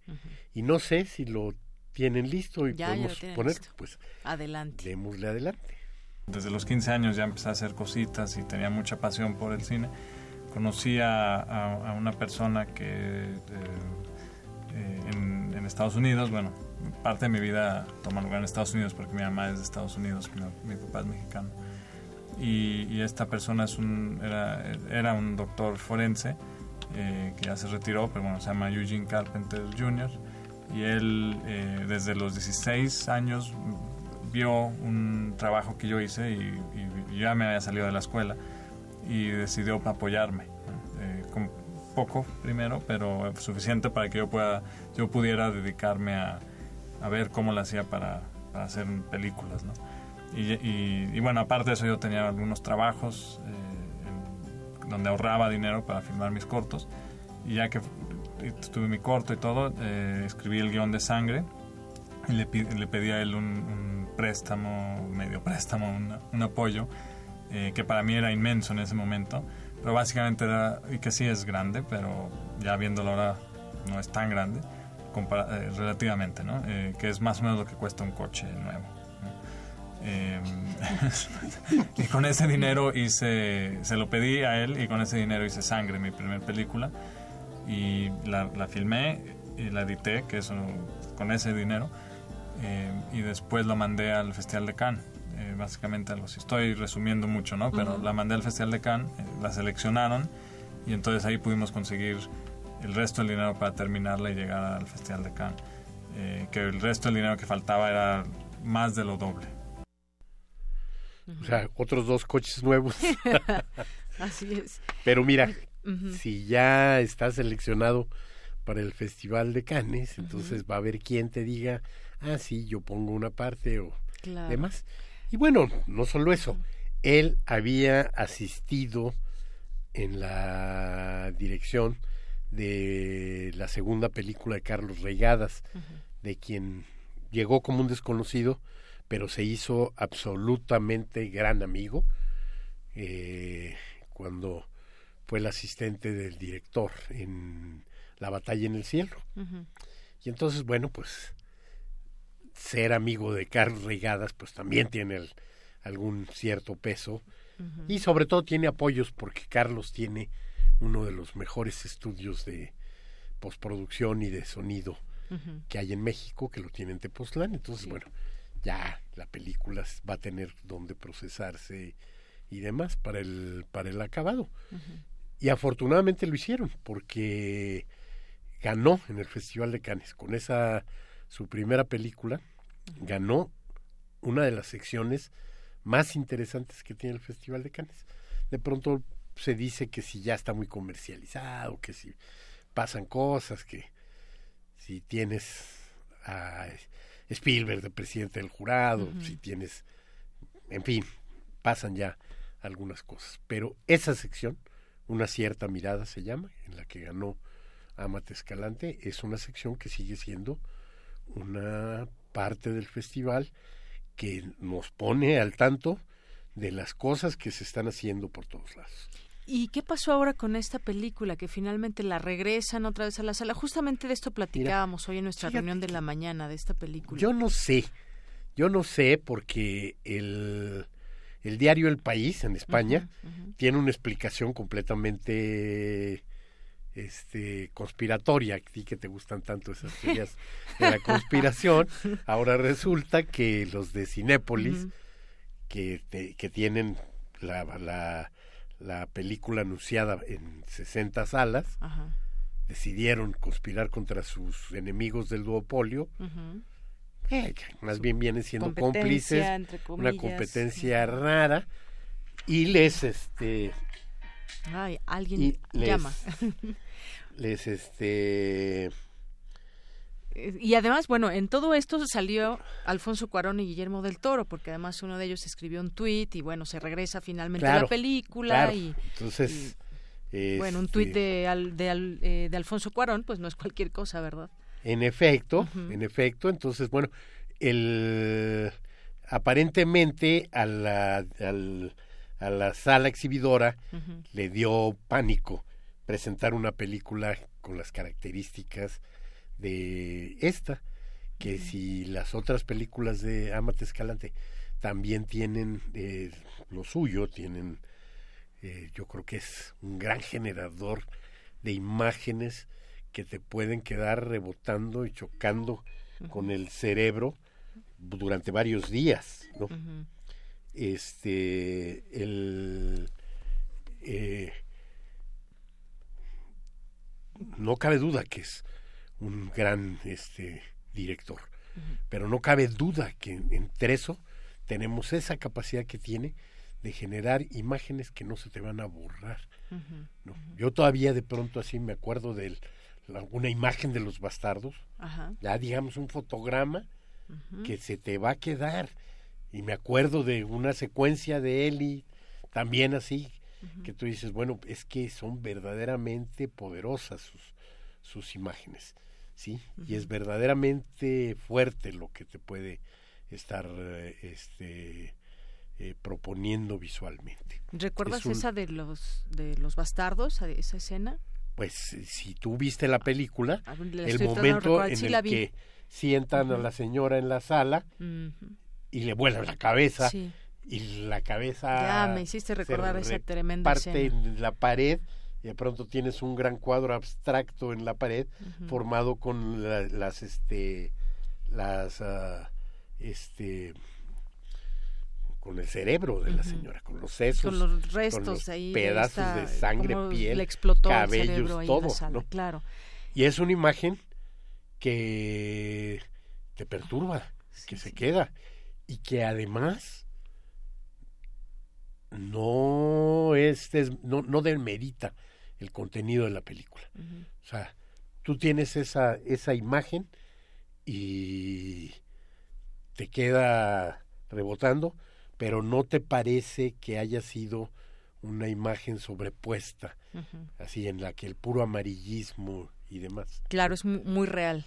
Y no sé si lo tienen listo y Ya, podemos poner, listo. pues Adelante. démosle adelante. Desde los 15 años ya empecé a hacer cositas y tenía mucha pasión por el cine. Conocí a, a- a una persona que eh, eh, en, en Estados Unidos, bueno, parte de mi vida toma lugar en Estados Unidos porque mi mamá es de Estados Unidos, mi, mi papá es mexicano. Y, esta persona es un, era, era un doctor forense eh, que ya se retiró, pero bueno, se llama Eugene Carpenter Jr. Y él eh, desde los 16 años vio un trabajo que yo hice y, ya me había salido de la escuela y decidió apoyarme. Eh, con poco primero, pero suficiente para que yo, pueda, yo pudiera dedicarme a, a ver cómo lo hacía para, para hacer películas. ¿no? Y, y- y bueno, aparte de eso yo tenía algunos trabajos eh, en- donde ahorraba dinero para filmar mis cortos y ya que tuve mi corto y todo, eh, escribí el guion de sangre y le, le pedí a él un, un préstamo, medio préstamo, un, un apoyo, eh, que para mí era inmenso en ese momento, pero básicamente era, y que sí es grande, pero ya viéndolo ahora no es tan grande, compara- eh, relativamente, ¿no? Eh, que es más o menos lo que cuesta un coche nuevo. Eh, (laughs) y con ese dinero hice, se lo pedí a él y con ese dinero hice Sangre, mi primer película, y la, la filmé y la edité, que eso con ese dinero, eh, y después lo mandé al Festival de Cannes. eh, básicamente algo así. Estoy resumiendo mucho, ¿no? Pero Ujú. la mandé al Festival de Cannes, eh, la seleccionaron y entonces ahí pudimos conseguir el resto del dinero para terminarla y llegar al Festival de Cannes. Eh, que el resto del dinero que faltaba era más de lo doble. O sea, otros dos coches nuevos. (laughs) Así es. Pero mira, si ya estás seleccionado para el Festival de Cannes, entonces va a haber quien te diga, ah, sí, yo pongo una parte o Claro. demás. Y bueno, no solo eso, él había asistido en la dirección de la segunda película de Carlos Reigadas, de quien llegó como un desconocido, pero se hizo absolutamente gran amigo eh, cuando fue el asistente del director en La batalla en el cielo. Y entonces, bueno, pues ser amigo de Carlos Reigadas, pues también tiene el- algún cierto peso. Y sobre todo tiene apoyos porque Carlos tiene uno de los mejores estudios de postproducción y de sonido que hay en México, que lo tiene en Tepoztlán. Entonces, bueno, ya la película va a tener donde procesarse y demás para el, para el acabado. Y afortunadamente lo hicieron, porque ganó en el Festival de Cannes con esa su primera película, ganó una de las secciones más interesantes que tiene el Festival de Cannes. De pronto se dice que si ya está muy comercializado, que si pasan cosas, que si tienes a Spielberg de presidente del jurado, si tienes, en fin, pasan ya algunas cosas. Pero esa sección, una cierta mirada se llama, en la que ganó Amate Escalante, es una sección que sigue siendo una parte del festival que nos pone al tanto de las cosas que se están haciendo por todos lados. ¿Y qué pasó ahora con esta película que finalmente la regresan otra vez a la sala? Justamente de esto platicábamos hoy en nuestra fíjate reunión de la mañana de esta película. Yo no sé, yo no sé porque el, el diario El País en España tiene una explicación completamente este conspiratoria, a ti que te gustan tanto esas (laughs) teorías de la conspiración, ahora resulta que los de Cinépolis que, te- que tienen la, la, la película anunciada en 60 salas, Ajá. decidieron conspirar contra sus enemigos del duopolio, eh, más bien vienen siendo cómplices, una competencia rara, y les, este, Ay, alguien les, llama. les, (laughs) este, Y además, bueno, en todo esto salió Alfonso Cuarón y Guillermo del Toro, porque además uno de ellos escribió un tuit y bueno, se regresa finalmente a la película claro. y Entonces, y, bueno, un este, tuit de, Al- de, Al- eh, de Alfonso Cuarón, pues no es cualquier cosa, ¿verdad? En efecto, en efecto, entonces, bueno, el aparentemente a la, al- a la sala exhibidora le dio pánico presentar una película con las características de esta, que si las otras películas de Amate Escalante también tienen eh, lo suyo, tienen, eh, yo creo que es un gran generador de imágenes que te pueden quedar rebotando y chocando con el cerebro durante varios días, ¿no? Este, el, eh, no cabe duda que es un gran este director, pero no cabe duda que entre eso tenemos esa capacidad que tiene de generar imágenes que no se te van a borrar. ¿no? Yo todavía de pronto así me acuerdo de una imagen de los bastardos, Ajá. ya digamos un fotograma que se te va a quedar. Y me acuerdo de una secuencia de Eli, también así, que tú dices, bueno, es que son verdaderamente poderosas sus, sus imágenes, ¿sí? Y es verdaderamente fuerte lo que te puede estar eh, este, eh, proponiendo visualmente. ¿Recuerdas Es un- esa de los de los bastardos, esa escena? Pues si tú viste la película, Ah, la el momento en sí el que sientan a la señora en la sala y le vuelan la cabeza Sí. y la cabeza Ya me hiciste se recordar esa tremenda parte escena. en la pared y de pronto tienes un gran cuadro abstracto en la pared formado con la- las este las ah, este con el cerebro de la señora, con los sesos, Con los restos los ahí pedazos esta- de sangre, piel, explotó cabellos, todo, sala, ¿no? claro. Y es una imagen que te perturba. que se queda y que además no es des- no, no demerita el contenido de la película. O sea, tú tienes esa, esa imagen y te queda rebotando, pero no te parece que haya sido una imagen sobrepuesta, así en la que el puro amarillismo y demás. Claro, es mu- muy real.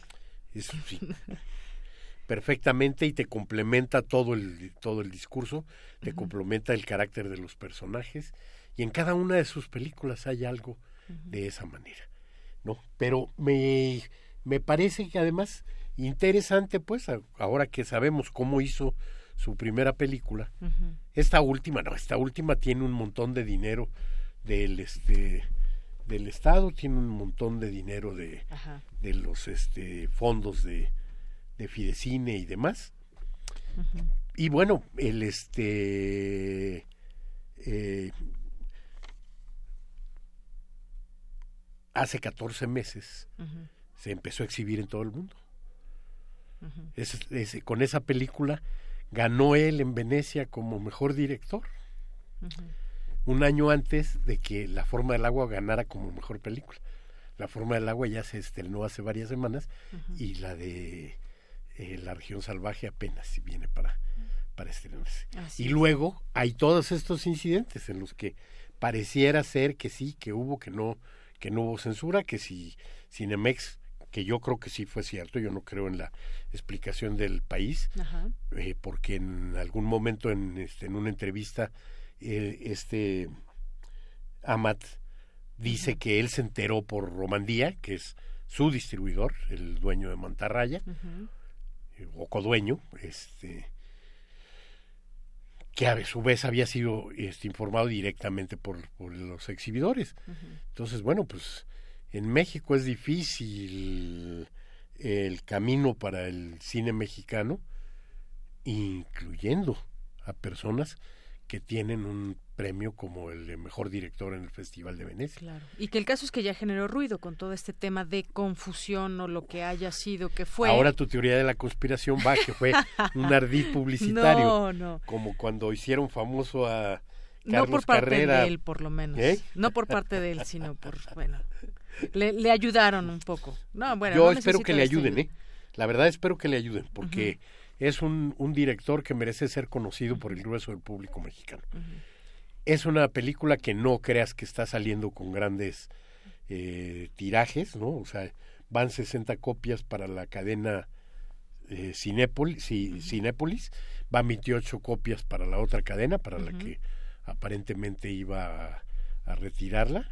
Eso sí. (laughs) Perfectamente y te complementa todo el, todo el discurso, te complementa el carácter de los personajes y en cada una de sus películas hay algo de esa manera, ¿no? Pero me, me parece que además interesante, pues, ahora que sabemos cómo hizo su primera película, esta última, no, esta última tiene un montón de dinero del este del estado, tiene un montón de dinero de, Ajá. de los este fondos de, de Fidecine y demás. Y bueno, el este eh, hace 14 meses se empezó a exhibir en todo el mundo. Ujú. Es- es- con esa película ganó él en Venecia como mejor director, un año antes de que La Forma del Agua ganara como mejor película. La Forma del Agua ya se estrenó hace varias semanas y la de eh, La Región Salvaje apenas si viene para, para estrenarse. Así y es. luego hay todos estos incidentes en los que pareciera ser que sí, que hubo, que no, que no hubo censura, que si Cinemex, que yo creo que sí fue cierto, yo no creo en la explicación del país, Ajá. eh, porque en algún momento en, este, en una entrevista eh, este Amat dice que él se enteró por Romandía, que es su distribuidor, el dueño de Mantarraya, Ujú. eh, o codueño, este que a su vez había sido este, informado directamente por, por los exhibidores. Entonces, bueno, pues en México es difícil el camino para el cine mexicano, incluyendo a personas que tienen un premio como el de mejor director en el Festival de Venecia. Claro. Y que el caso es que ya generó ruido con todo este tema de confusión o lo que haya sido que fue. Ahora tu teoría de la conspiración va que fue (laughs) un ardid publicitario, No, no. como cuando hicieron famoso a no Carlos por parte Carrera. de él, por lo menos. ¿Eh? No por parte de él, sino por, bueno, le, le ayudaron un poco. No, bueno, Yo no espero que le de ayuden, ayuda. ¿eh? La verdad espero que le ayuden, porque es un, un director que merece ser conocido por el grueso del público mexicano. Es una película que no creas que está saliendo con grandes eh, tirajes, ¿no? O sea, van 60 copias para la cadena eh, Cinépolis, sí, Cinépolis, van 28 copias para la otra cadena, para la que aparentemente iba a, a retirarla.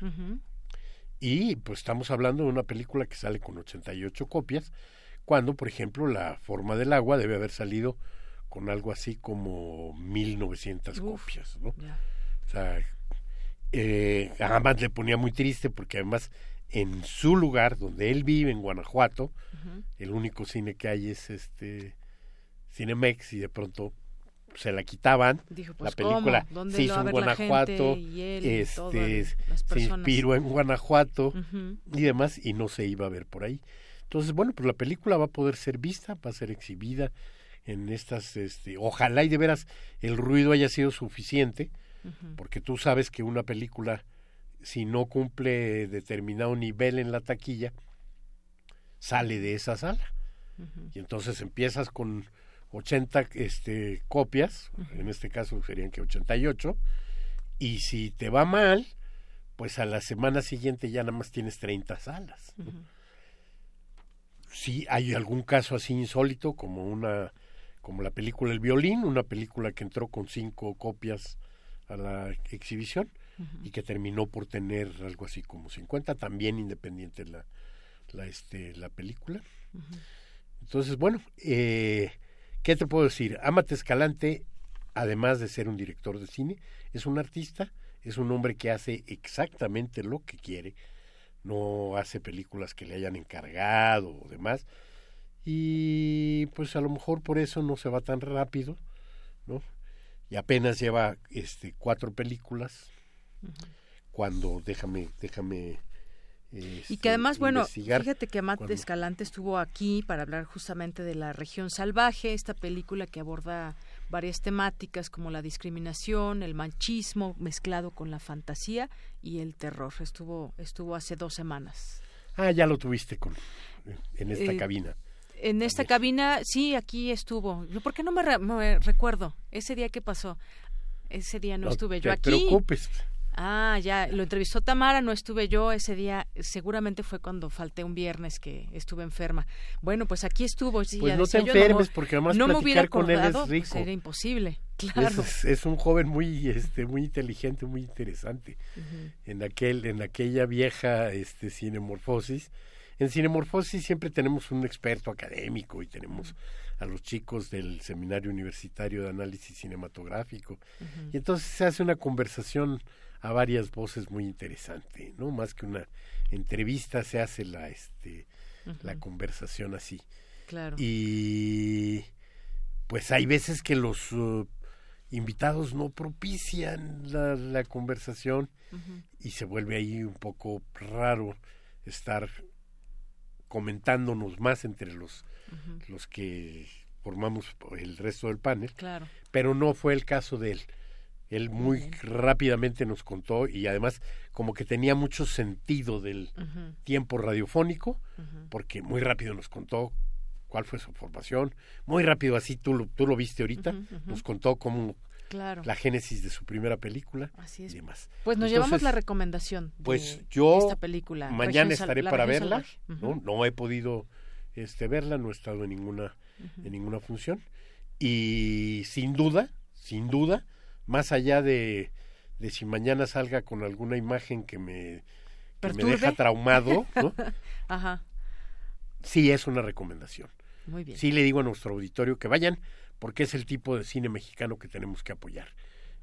Y pues estamos hablando de una película que sale con 88 copias, cuando, por ejemplo, La Forma del Agua debe haber salido con algo así como 1900 Uf, copias, ¿no? ya. O sea, eh, además le ponía muy triste porque además en su lugar, donde él vive, en Guanajuato, el único cine que hay es este Cinemex y de pronto se la quitaban. Dijo, la pues, película ¿cómo? ¿Dónde se hizo en la Guanajuato, él este, se inspiró en Guanajuato y demás y no se iba a ver por ahí. Entonces, bueno, pues la película va a poder ser vista, va a ser exhibida en estas, este, ojalá y de veras el ruido haya sido suficiente, porque tú sabes que una película, si no cumple determinado nivel en la taquilla, sale de esa sala. Y entonces empiezas con 80 este, copias, en este caso serían que 88, y si te va mal, pues a la semana siguiente ya nada más tienes 30 salas. Sí, hay algún caso así insólito, como una como la película El violín, una película que entró con cinco copias a la exhibición y que terminó por tener algo así como 50, también independiente la, la, este, la película. Entonces, bueno, eh, ¿qué te puedo decir? Amate Escalante, además de ser un director de cine, es un artista, es un hombre que hace exactamente lo que quiere, no hace películas que le hayan encargado o demás, y pues a lo mejor por eso no se va tan rápido, ¿no? Y apenas lleva este cuatro películas, cuando déjame, déjame y este, que además, bueno, fíjate que Amat cuando- Escalante estuvo aquí para hablar justamente de la región salvaje, esta película que aborda varias temáticas como la discriminación, el machismo mezclado con la fantasía y el terror. Estuvo estuvo hace dos semanas. Ah, ya lo tuviste con en esta Eh, cabina. En esta cabina, sí, aquí estuvo. Yo, ¿Por qué no me, re- me recuerdo ese día que pasó? Ese día no, No estuve te yo aquí. preocupes. Ah, ya, lo entrevistó Tamara, no estuve yo ese día, seguramente fue cuando falté un viernes que estuve enferma. Bueno, pues aquí estuvo. sí, Pues ya no te decía enfermes, porque además no me platicar con él es pues rico. era imposible, claro. Es, es un joven muy este muy inteligente, muy interesante. En aquel en aquella vieja este cinemorfosis. En cinemorfosis siempre tenemos un experto académico y tenemos a los chicos del Seminario Universitario de Análisis Cinematográfico. Y entonces se hace una conversación a varias voces muy interesante, ¿no? Más que una entrevista se hace la este la conversación así. Claro. Y pues hay veces que los uh, invitados no propician la, la conversación y se vuelve ahí un poco raro estar comentándonos más entre los, los que formamos el resto del panel. Claro. Pero no fue el caso de él. Él muy rápidamente nos contó y además como que tenía mucho sentido del tiempo radiofónico, porque muy rápido nos contó cuál fue su formación, muy rápido así tú, lo- tú lo viste ahorita, nos contó cómo Claro. la génesis de su primera película Así es. y demás. Pues nos Entonces, llevamos la recomendación de Pues yo esta película. mañana Región estaré para Región verla. ¿no? No he podido este verla, no he estado en ninguna en ninguna función y sin duda, sin duda, más allá de, de si mañana salga con alguna imagen que me que me deja traumado, ¿no? (laughs) Ajá. sí es una recomendación. Muy bien. Sí le digo a nuestro auditorio que vayan porque es el tipo de cine mexicano que tenemos que apoyar.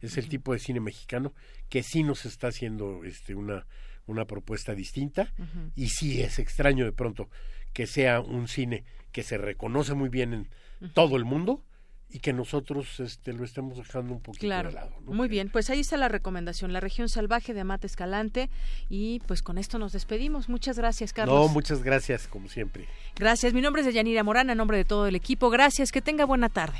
Es el tipo de cine mexicano que sí nos está haciendo este una una propuesta distinta y sí es extraño de pronto que sea un cine que se reconoce muy bien en todo el mundo y que nosotros este lo estemos dejando un poquito Claro. de lado. ¿no? Muy bien, pues ahí está la recomendación, La región salvaje de Amate Escalante. Y pues con esto nos despedimos. Muchas gracias, Carlos. No, muchas gracias como siempre. Gracias. Mi nombre es Deyanira Morán, a nombre de todo el equipo. Gracias. Que tenga buena tarde.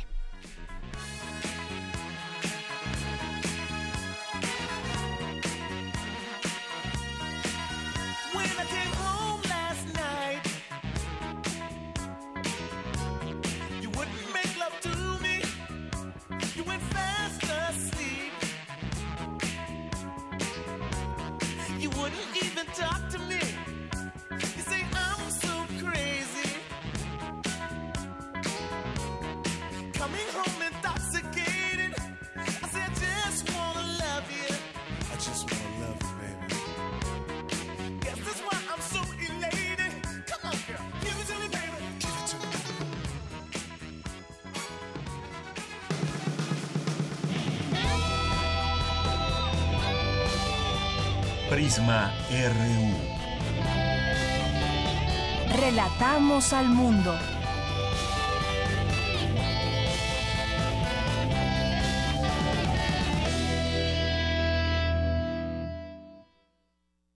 RU. Relatamos al mundo.